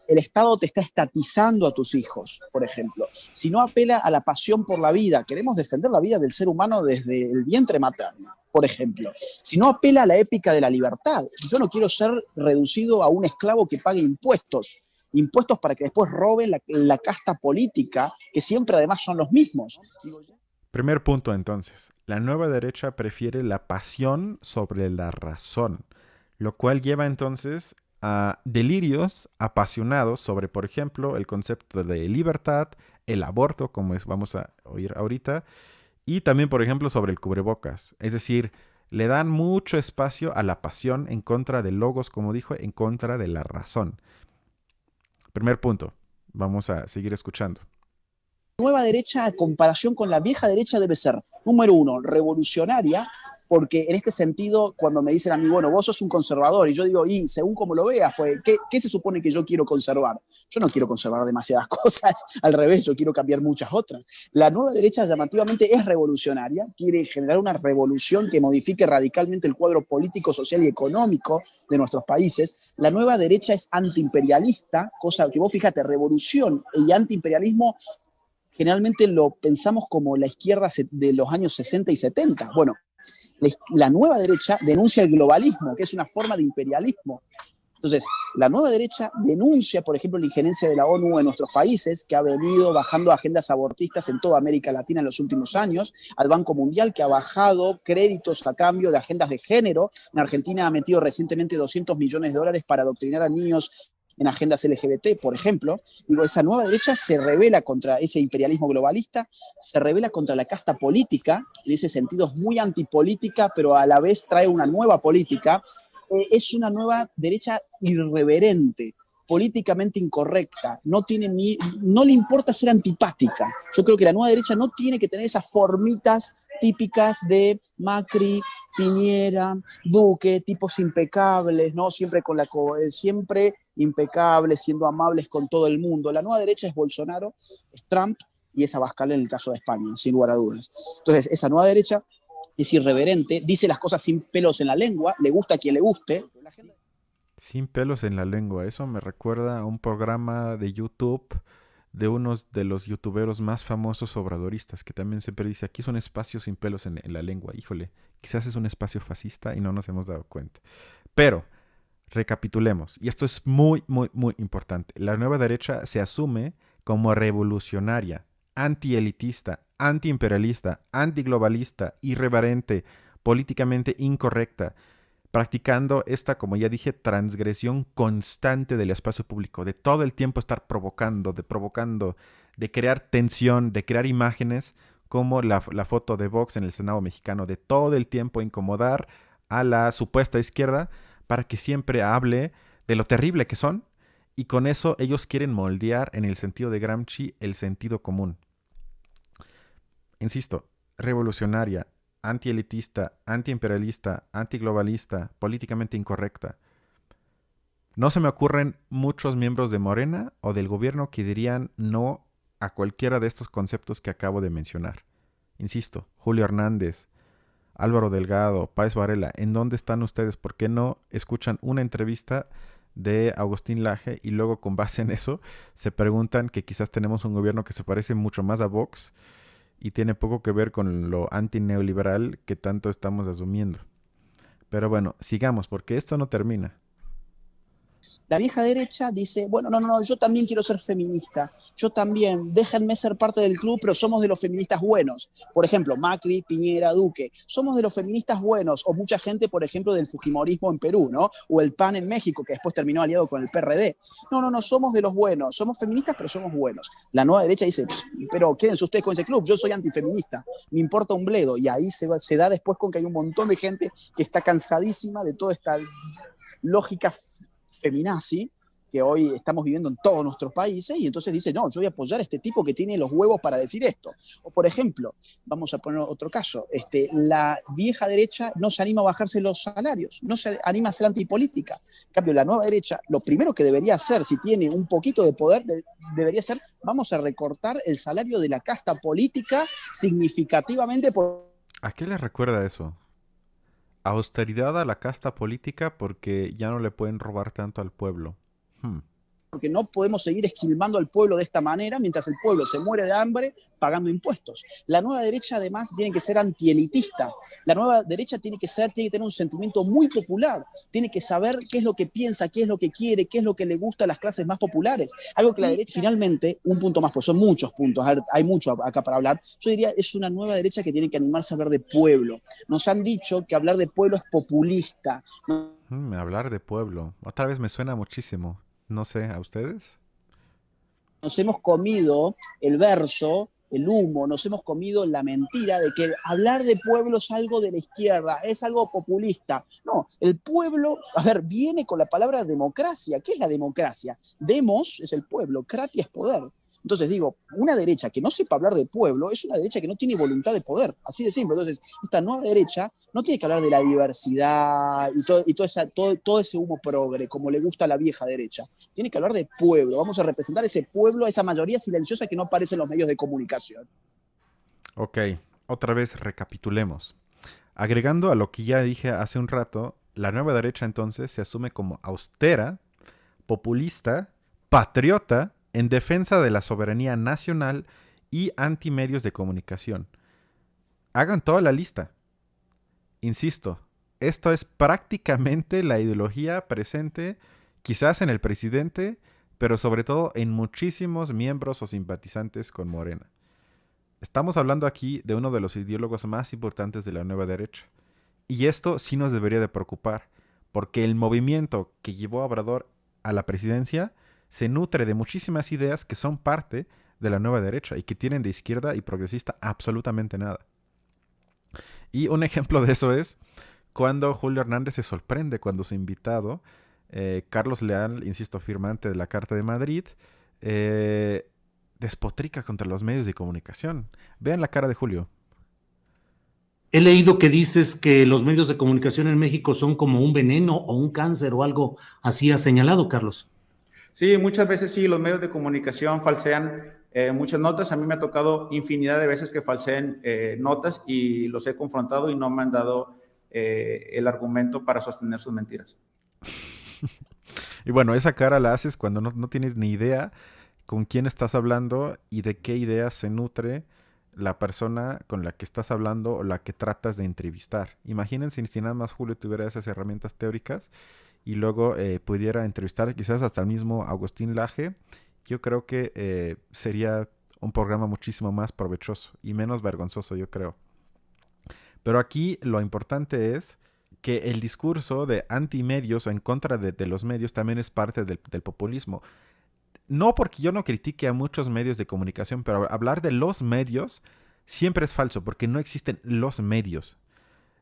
el Estado te está estatizando a tus hijos, por ejemplo. Si no apela a la pasión por la vida, queremos defender la vida del ser humano desde el vientre materno, por ejemplo. Si no apela a la épica de la libertad, yo no quiero ser reducido a un esclavo que pague impuestos, impuestos para que después roben la, la casta política, que siempre además son los mismos. Primer punto entonces, la nueva derecha prefiere la pasión sobre la razón, lo cual lleva entonces a delirios apasionados sobre, por ejemplo, el concepto de libertad, el aborto, como es, vamos a oír ahorita, y también, por ejemplo, sobre el cubrebocas. Es decir, le dan mucho espacio a la pasión en contra de logos, como dijo, en contra de la razón. Primer punto, vamos a seguir escuchando. Nueva derecha, en comparación con la vieja derecha, debe ser, número uno, revolucionaria, porque en este sentido, cuando me dicen a mí, bueno, vos sos un conservador, y yo digo, y según como lo veas, pues, ¿qué, se supone que yo quiero conservar? Yo no quiero conservar demasiadas cosas, al revés, yo quiero cambiar muchas otras. La nueva derecha llamativamente es revolucionaria, quiere generar una revolución que modifique radicalmente el cuadro político, social y económico de nuestros países. La nueva derecha es antiimperialista, cosa que vos fíjate, revolución y antiimperialismo generalmente lo pensamos como la izquierda de los años 60 y 70. Bueno, la nueva derecha denuncia el globalismo, que es una forma de imperialismo. Entonces, la nueva derecha denuncia, por ejemplo, la injerencia de la ONU en nuestros países, que ha venido bajando agendas abortistas en toda América Latina en los últimos años, al Banco Mundial, que ha bajado créditos a cambio de agendas de género. En Argentina ha metido recientemente 200 millones de dólares para adoctrinar a niños en agendas LGBT, por ejemplo, digo, esa nueva derecha se revela contra ese imperialismo globalista, se revela contra la casta política, en ese sentido es muy antipolítica, pero a la vez trae una nueva política, eh, es una nueva derecha irreverente, políticamente incorrecta, no, tiene ni, no le importa ser antipática. Yo creo que la nueva derecha no tiene que tener esas formitas típicas de Macri, Piñera, Duque, tipos impecables, ¿no? Siempre con la eh, siempre impecables, siendo amables con todo el mundo. La nueva derecha es Bolsonaro, es Trump y es Abascal en el caso de España, sin lugar a dudas. Entonces, esa nueva derecha es irreverente, dice las cosas sin pelos en la lengua, le gusta a quien le guste, sin pelos en la lengua. Eso me recuerda a un programa de YouTube de unos de los youtuberos más famosos obradoristas, que también siempre dice, aquí es un espacio sin pelos en, la lengua. Híjole, quizás es un espacio fascista y no nos hemos dado cuenta. Pero, Recapitulemos, y esto es muy, muy, muy importante. La nueva derecha se asume como revolucionaria, antielitista, antiimperialista, antiglobalista, irreverente, políticamente incorrecta, practicando esta, como ya dije, transgresión constante del espacio público, de todo el tiempo estar provocando, de provocando, de crear tensión, de crear imágenes como la, la foto de Vox en el Senado mexicano, de todo el tiempo incomodar a la supuesta izquierda para que siempre hable de lo terrible que son y con eso ellos quieren moldear en el sentido de Gramsci el sentido común. Insisto, revolucionaria, antielitista, antiimperialista, antiglobalista, políticamente incorrecta. No se me ocurren muchos miembros de Morena o del gobierno que dirían no a cualquiera de estos conceptos que acabo de mencionar. Insisto, Julio Hernández, Álvaro Delgado, Páez Varela, ¿en dónde están ustedes? ¿Por qué no escuchan una entrevista de Agustín Laje y luego con base en eso se preguntan que quizás tenemos un gobierno que se parece mucho más a Vox y tiene poco que ver con lo antineoliberal que tanto estamos asumiendo? Pero bueno, sigamos porque esto no termina. La vieja derecha dice, bueno, no, no, no, yo también quiero ser feminista, yo también, déjenme ser parte del club, pero somos de los feministas buenos. Por ejemplo, Macri, Piñera, Duque, somos de los feministas buenos, o mucha gente, por ejemplo, del Fujimorismo en Perú, ¿no? O el PAN en México, que después terminó aliado con el PRD. No, no, no, somos de los buenos, somos feministas, pero somos buenos. La nueva derecha dice, pero quédense ustedes con ese club, yo soy antifeminista, me importa un bledo. Y ahí se, se da después con que hay un montón de gente que está cansadísima de toda esta lógica feminazi que hoy estamos viviendo en todos nuestros países y entonces dice, no, yo voy a apoyar a este tipo que tiene los huevos para decir esto. O por ejemplo, vamos a poner otro caso, este, la vieja derecha no se anima a bajarse los salarios, no se anima a ser antipolítica. En cambio, la nueva derecha, lo primero que debería hacer, si tiene un poquito de poder, debería ser, vamos a recortar el salario de la casta política significativamente por... ¿A qué le recuerda eso? Austeridad a la casta política porque ya no le pueden robar tanto al pueblo. Hmm porque no podemos seguir esquilmando al pueblo de esta manera mientras el pueblo se muere de hambre pagando impuestos. La nueva derecha además tiene que ser antielitista. La nueva derecha tiene que ser, tiene que tener un sentimiento muy popular, tiene que saber qué es lo que piensa, qué es lo que quiere, qué es lo que le gusta a las clases más populares. Algo que la derecha finalmente, un punto más, pues son muchos puntos, hay mucho acá para hablar. Yo diría es una nueva derecha que tiene que animarse a hablar de pueblo. Nos han dicho que hablar de pueblo es populista. Hmm, hablar de pueblo. Otra vez me suena muchísimo. No sé, ¿a ustedes? Nos hemos comido el verso, el humo, nos hemos comido la mentira de que hablar de pueblo es algo de la izquierda, es algo populista. No, el pueblo, a ver, viene con la palabra democracia. ¿Qué es la democracia? Demos es el pueblo, kratia es poder. Entonces digo, una derecha que no sepa hablar de pueblo es una derecha que no tiene voluntad de poder, así de simple. Entonces, esta nueva derecha no tiene que hablar de la diversidad y todo, y todo, todo, ese humo progre, como le gusta a la vieja derecha. Tiene que hablar de pueblo. Vamos a representar ese pueblo, esa mayoría silenciosa que no aparece en los medios de comunicación. Ok, otra vez recapitulemos. Agregando a lo que ya dije hace un rato, la nueva derecha entonces se asume como austera, populista, patriota en defensa de la soberanía nacional y antimedios de comunicación. Hagan toda la lista. Insisto, esto es prácticamente la ideología presente quizás en el presidente, pero sobre todo en muchísimos miembros o simpatizantes con Morena. Estamos hablando aquí de uno de los ideólogos más importantes de la nueva derecha. Y esto sí nos debería de preocupar, porque el movimiento que llevó a Obrador a la presidencia se nutre de muchísimas ideas que son parte de la nueva derecha y que tienen de izquierda y progresista absolutamente nada. Y un ejemplo de eso es cuando Julio Hernández se sorprende cuando su invitado, eh, Carlos Leal, insisto, firmante de la Carta de Madrid, eh, despotrica contra los medios de comunicación. Vean la cara de Julio. He leído que dices que los medios de comunicación en México son como un veneno o un cáncer o algo así ha señalado, Carlos. Sí, muchas veces sí, los medios de comunicación falsean eh, muchas notas. A mí me ha tocado infinidad de veces que falseen eh, notas y los he confrontado y no me han dado eh, el argumento para sostener sus mentiras. y bueno, esa cara la haces cuando no, no, tienes ni idea con quién estás hablando y de qué ideas se nutre la persona con la que estás hablando o la que tratas de entrevistar. Imagínense si nada más Julio tuviera esas herramientas teóricas y luego eh, pudiera entrevistar quizás hasta el mismo Agustín Laje, yo creo que eh, sería un programa muchísimo más provechoso y menos vergonzoso, yo creo. Pero aquí lo importante es que el discurso de anti-medios o en contra de, los medios también es parte del, del, populismo. No porque yo no critique a muchos medios de comunicación, pero hablar de los medios siempre es falso porque no existen los medios.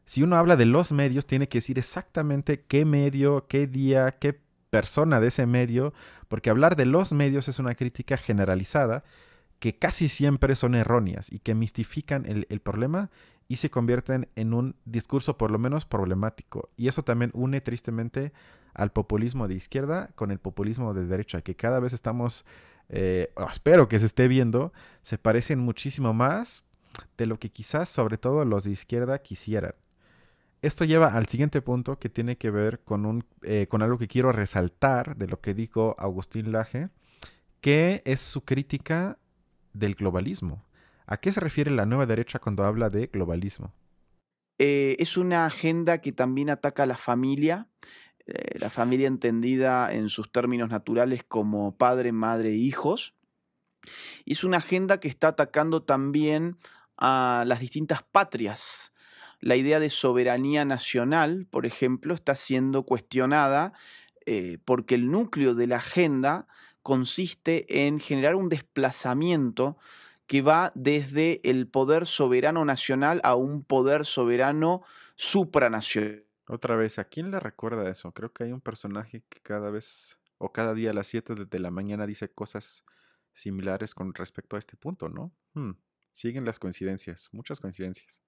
Si uno habla de los medios, tiene que decir exactamente qué medio, qué día, qué persona de ese medio, porque hablar de los medios es una crítica generalizada que casi siempre son erróneas y que mistifican el, problema y se convierten en un discurso por lo menos problemático. Y eso también une tristemente al populismo de izquierda con el populismo de derecha, que cada vez estamos, eh, espero que se esté viendo, se parecen muchísimo más de lo que quizás sobre todo los de izquierda quisieran. Esto lleva al siguiente punto que tiene que ver con, un, eh, con algo que quiero resaltar de lo que dijo Agustín Laje, que es su crítica del globalismo. ¿A qué se refiere la nueva derecha cuando habla de globalismo? Eh, es una agenda que también ataca a la familia, eh, la familia entendida en sus términos naturales como padre, madre hijos. Y es una agenda que está atacando también a las distintas patrias. La idea de soberanía nacional, por ejemplo, está siendo cuestionada eh, porque el núcleo de la agenda consiste en generar un desplazamiento que va desde el poder soberano nacional a un poder soberano supranacional. Otra vez, ¿a quién le recuerda eso? Creo que hay un personaje que cada vez o cada día a las 7 de la mañana dice cosas similares con respecto a este punto, ¿no? Hmm, siguen las coincidencias, muchas coincidencias.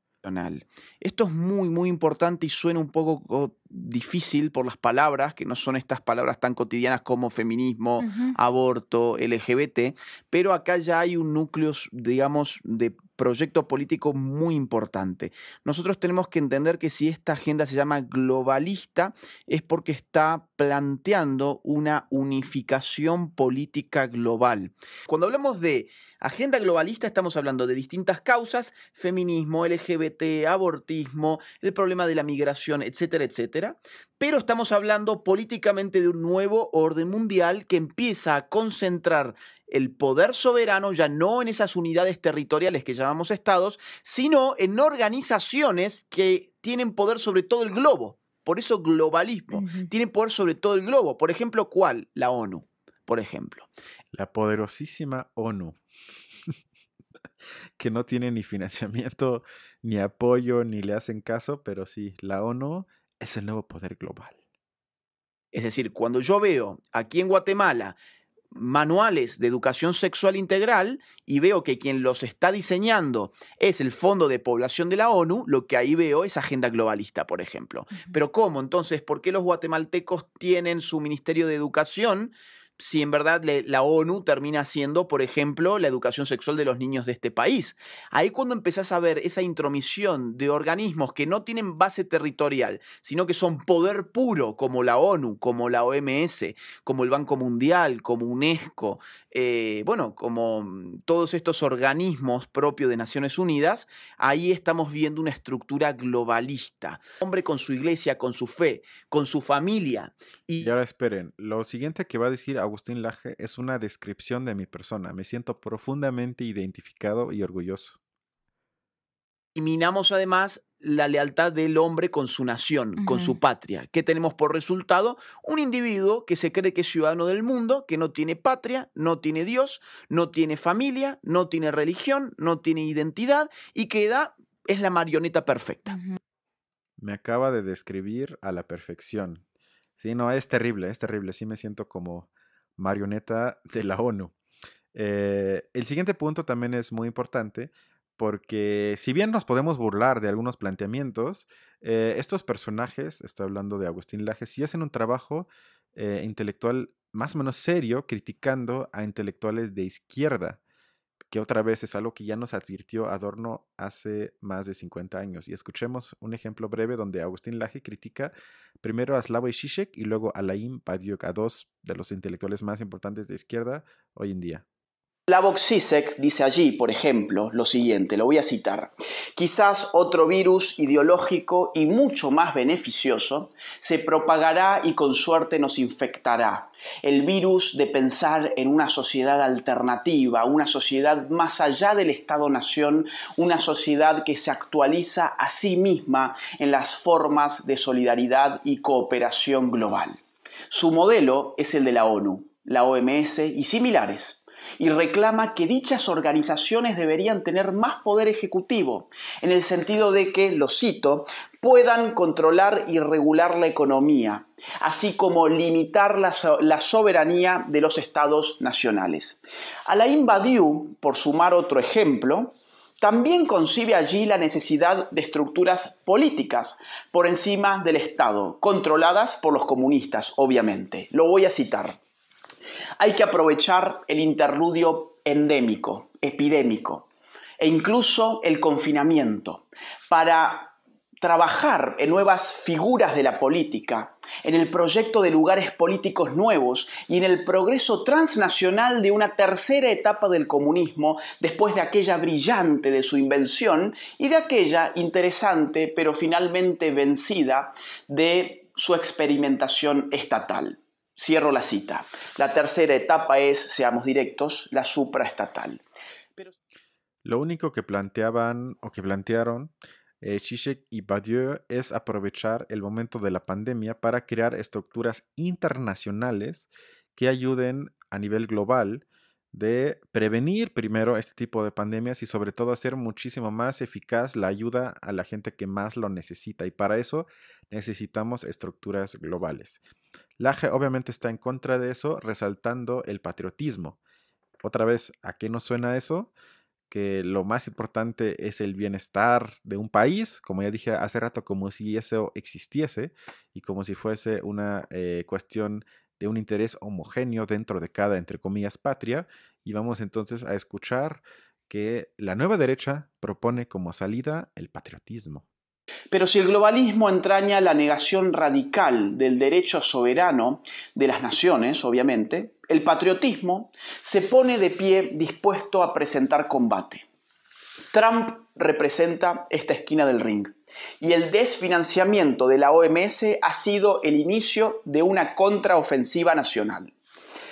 Esto es muy, muy importante y suena un poco difícil por las palabras, que no son estas palabras tan cotidianas como feminismo, aborto, LGBT, pero acá ya hay un núcleo, digamos, de proyecto político muy importante. Nosotros tenemos que entender que si esta agenda se llama globalista es porque está planteando una unificación política global. Cuando hablamos de Agenda globalista estamos hablando de distintas causas, feminismo, LGBT, abortismo, el problema de la migración, etcétera, etcétera. Pero estamos hablando políticamente de un nuevo orden mundial que empieza a concentrar el poder soberano ya no en esas unidades territoriales que llamamos estados, sino en organizaciones que tienen poder sobre todo el globo. Por eso globalismo. Tienen poder sobre todo el globo. Por ejemplo, ¿cuál? La ONU, por ejemplo. La poderosísima ONU que no tiene ni financiamiento, ni apoyo, ni le hacen caso, pero sí, la ONU es el nuevo poder global. Es decir, cuando yo veo aquí en Guatemala manuales de educación sexual integral y veo que quien los está diseñando es el Fondo de Población de la ONU, lo que ahí veo es agenda globalista, por ejemplo. Pero ¿cómo? Entonces, ¿por qué los guatemaltecos tienen su Ministerio de Educación si en verdad la ONU termina siendo, por ejemplo, la educación sexual de los niños de este país. Ahí cuando empezás a ver esa intromisión de organismos que no tienen base territorial, sino que son poder puro, como la ONU, como la OMS, como el Banco Mundial, como UNESCO, eh, bueno, como mm, todos estos organismos propios de Naciones Unidas, ahí estamos viendo una estructura globalista. Hombre con su iglesia, con su fe, con su familia. Y, y ahora esperen, lo siguiente que va a decir Agustín Laje es una descripción de mi persona. Me siento profundamente identificado y orgulloso. Y minamos además la lealtad del hombre con su nación, con su patria. ¿Qué tenemos por resultado? Un individuo que se cree que es ciudadano del mundo, que no tiene patria, no tiene Dios, no tiene familia, no tiene religión, no tiene identidad y que es la marioneta perfecta. Me acaba de describir a la perfección. Sí, no, es terrible, es terrible. Sí me siento como marioneta de la ONU. Eh, el siguiente punto también es muy importante porque si bien nos podemos burlar de algunos planteamientos, eh, estos personajes, estoy hablando de Agustín Laje, sí hacen un trabajo eh, intelectual más o menos serio criticando a intelectuales de izquierda que otra vez es algo que ya nos advirtió Adorno hace más de 50 años. Y escuchemos un ejemplo breve donde Agustín Laje critica primero a Slavoj Žižek y luego a Laim Badiuk, a dos de los intelectuales más importantes de izquierda hoy en día. Slavoj Zizek dice allí, por ejemplo, lo siguiente, lo voy a citar. Quizás otro virus ideológico y mucho más beneficioso se propagará y con suerte nos infectará. El virus de pensar en una sociedad alternativa, una sociedad más allá del Estado-nación, una sociedad que se actualiza a sí misma en las formas de solidaridad y cooperación global. Su modelo es el de la ONU, la OMS y similares y reclama que dichas organizaciones deberían tener más poder ejecutivo, en el sentido de que, lo cito, puedan controlar y regular la economía, así como limitar la, soberanía de los estados nacionales. Alain Badiou, por sumar otro ejemplo, también concibe allí la necesidad de estructuras políticas por encima del Estado, controladas por los comunistas, obviamente. Lo voy a citar. Hay que aprovechar el interludio endémico, epidémico e incluso el confinamiento para trabajar en nuevas figuras de la política, en el proyecto de lugares políticos nuevos y en el progreso transnacional de una tercera etapa del comunismo después de aquella brillante de su invención y de aquella interesante pero finalmente vencida de su experimentación estatal. Cierro la cita. La tercera etapa es, seamos directos, la supraestatal. Lo único que planteaban o que plantearon eh, y Badiou es aprovechar el momento de la pandemia para crear estructuras internacionales que ayuden a nivel global de prevenir primero este tipo de pandemias y sobre todo hacer muchísimo más eficaz la ayuda a la gente que más lo necesita. Y para eso necesitamos estructuras globales. Laje obviamente está en contra de eso, resaltando el patriotismo. Otra vez, ¿a qué nos suena eso? Que lo más importante es el bienestar de un país, como ya dije hace rato, como si eso existiese y como si fuese una eh, cuestión de un interés homogéneo dentro de cada, entre comillas, patria. Y vamos entonces a escuchar que la nueva derecha propone como salida el patriotismo. Pero si el globalismo entraña la negación radical del derecho soberano de las naciones, obviamente, el patriotismo se pone de pie dispuesto a presentar combate. Trump representa esta esquina del ring y el desfinanciamiento de la OMS ha sido el inicio de una contraofensiva nacional.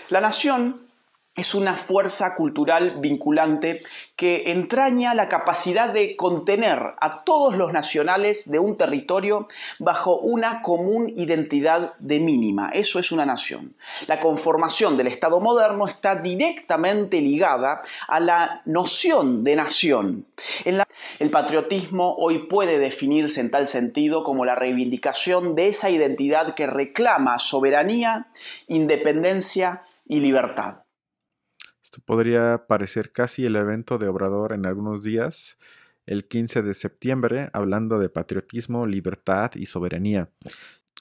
La nación es una fuerza cultural vinculante que entraña la capacidad de contener a todos los nacionales de un territorio bajo una común identidad de mínima. Eso es una nación. La conformación del Estado moderno está directamente ligada a la noción de nación. el patriotismo hoy puede definirse en tal sentido como la reivindicación de esa identidad que reclama soberanía, independencia y libertad. Podría parecer casi el evento de Obrador en algunos días, el 15 de septiembre, hablando de patriotismo, libertad y soberanía.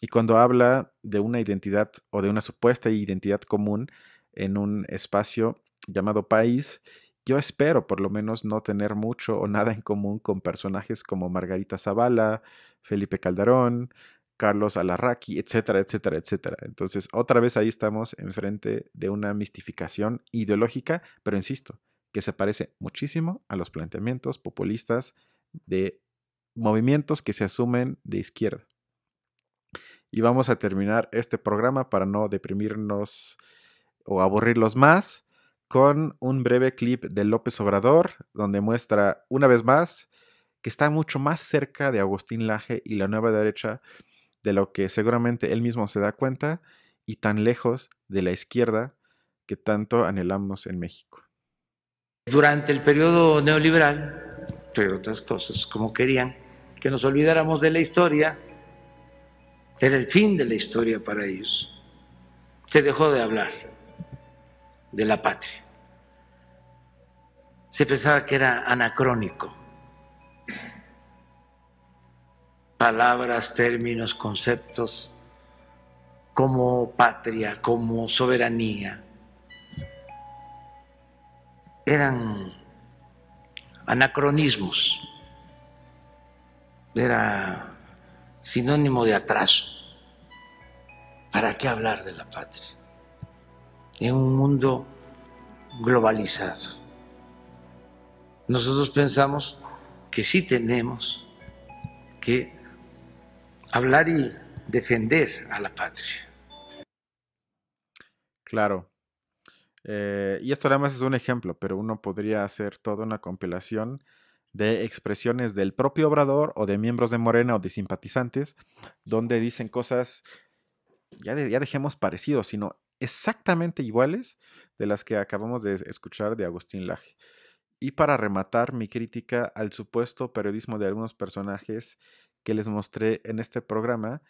Y cuando habla de una identidad o de una supuesta identidad común en un espacio llamado país, yo espero por lo menos no tener mucho o nada en común con personajes como Margarita Zavala, Felipe Calderón, Carlos Alarraqui, etcétera, etcétera, etcétera. Entonces, otra vez ahí estamos enfrente de una mistificación ideológica, pero insisto, que se parece muchísimo a los planteamientos populistas de movimientos que se asumen de izquierda. Y vamos a terminar este programa para no deprimirnos o aburrirlos más con un breve clip de López Obrador, donde muestra una vez más que está mucho más cerca de Agustín Laje y la nueva derecha de lo que seguramente él mismo se da cuenta y tan lejos de la izquierda que tanto anhelamos en México. Durante el periodo neoliberal, pero otras cosas, como querían que nos olvidáramos de la historia, era el fin de la historia para ellos. Se dejó de hablar de la patria. Se pensaba que era anacrónico palabras, términos, conceptos como patria, como soberanía. Eran anacronismos, era sinónimo de atraso. ¿Para qué hablar de la patria? En un mundo globalizado. Nosotros pensamos que sí tenemos que hablar y defender a la patria. Claro. Eh, y esto además es un ejemplo, pero uno podría hacer toda una compilación de expresiones del propio Obrador o de miembros de Morena o de simpatizantes, donde dicen cosas, ya, ya dejemos parecidos, sino exactamente iguales de las que acabamos de escuchar de Agustín Laje. Y para rematar mi crítica al supuesto periodismo de algunos personajes que les mostré en este programa,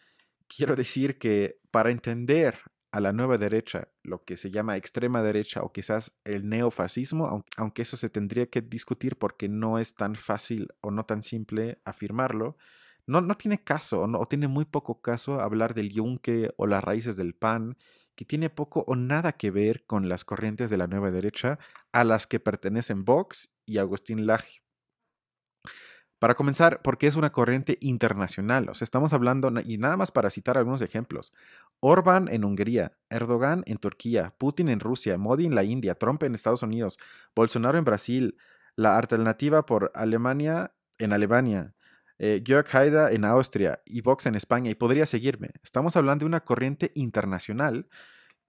quiero decir que para entender a la nueva derecha, lo que se llama extrema derecha o quizás el neofascismo, aunque eso se tendría que discutir porque no es tan fácil o no tan simple afirmarlo, no, no tiene caso o, no, o tiene muy poco caso hablar del yunque o las raíces del pan, que tiene poco o nada que ver con las corrientes de la nueva derecha a las que pertenecen Vox y Agustín Laje. Para comenzar, porque es una corriente internacional. O sea, estamos hablando, y nada más para citar algunos ejemplos. Orbán en Hungría, Erdogan en Turquía, Putin en Rusia, Modi en la India, Trump en Estados Unidos, Bolsonaro en Brasil, la alternativa por Alemania en Alemania, eh, Jörg Haider en Austria y Vox en España, y podría seguirme. Estamos hablando de una corriente internacional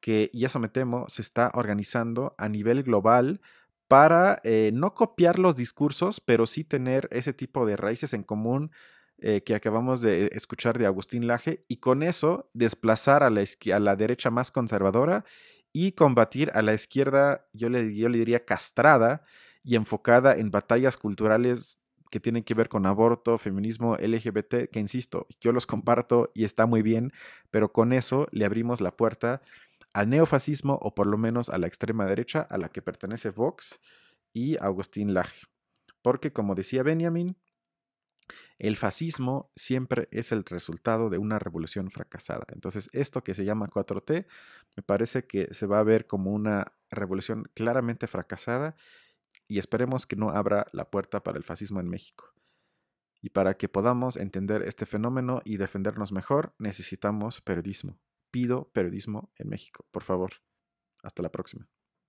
que, y eso me temo, se está organizando a nivel global para eh, no copiar los discursos, pero sí tener ese tipo de raíces en común eh, que acabamos de escuchar de Agustín Laje y con eso desplazar a la, derecha más conservadora y combatir a la izquierda, yo le diría castrada y enfocada en batallas culturales que tienen que ver con aborto, feminismo, LGBT, que insisto, yo los comparto y está muy bien, pero con eso le abrimos la puerta al neofascismo o por lo menos a la extrema derecha a la que pertenece Vox y Agustín Laje. Porque como decía Benjamin, el fascismo siempre es el resultado de una revolución fracasada. Entonces, esto que se llama 4T me parece que se va a ver como una revolución claramente fracasada y esperemos que no abra la puerta para el fascismo en México. Y para que podamos entender este fenómeno y defendernos mejor, necesitamos periodismo pido periodismo en México. Por favor. Hasta la próxima.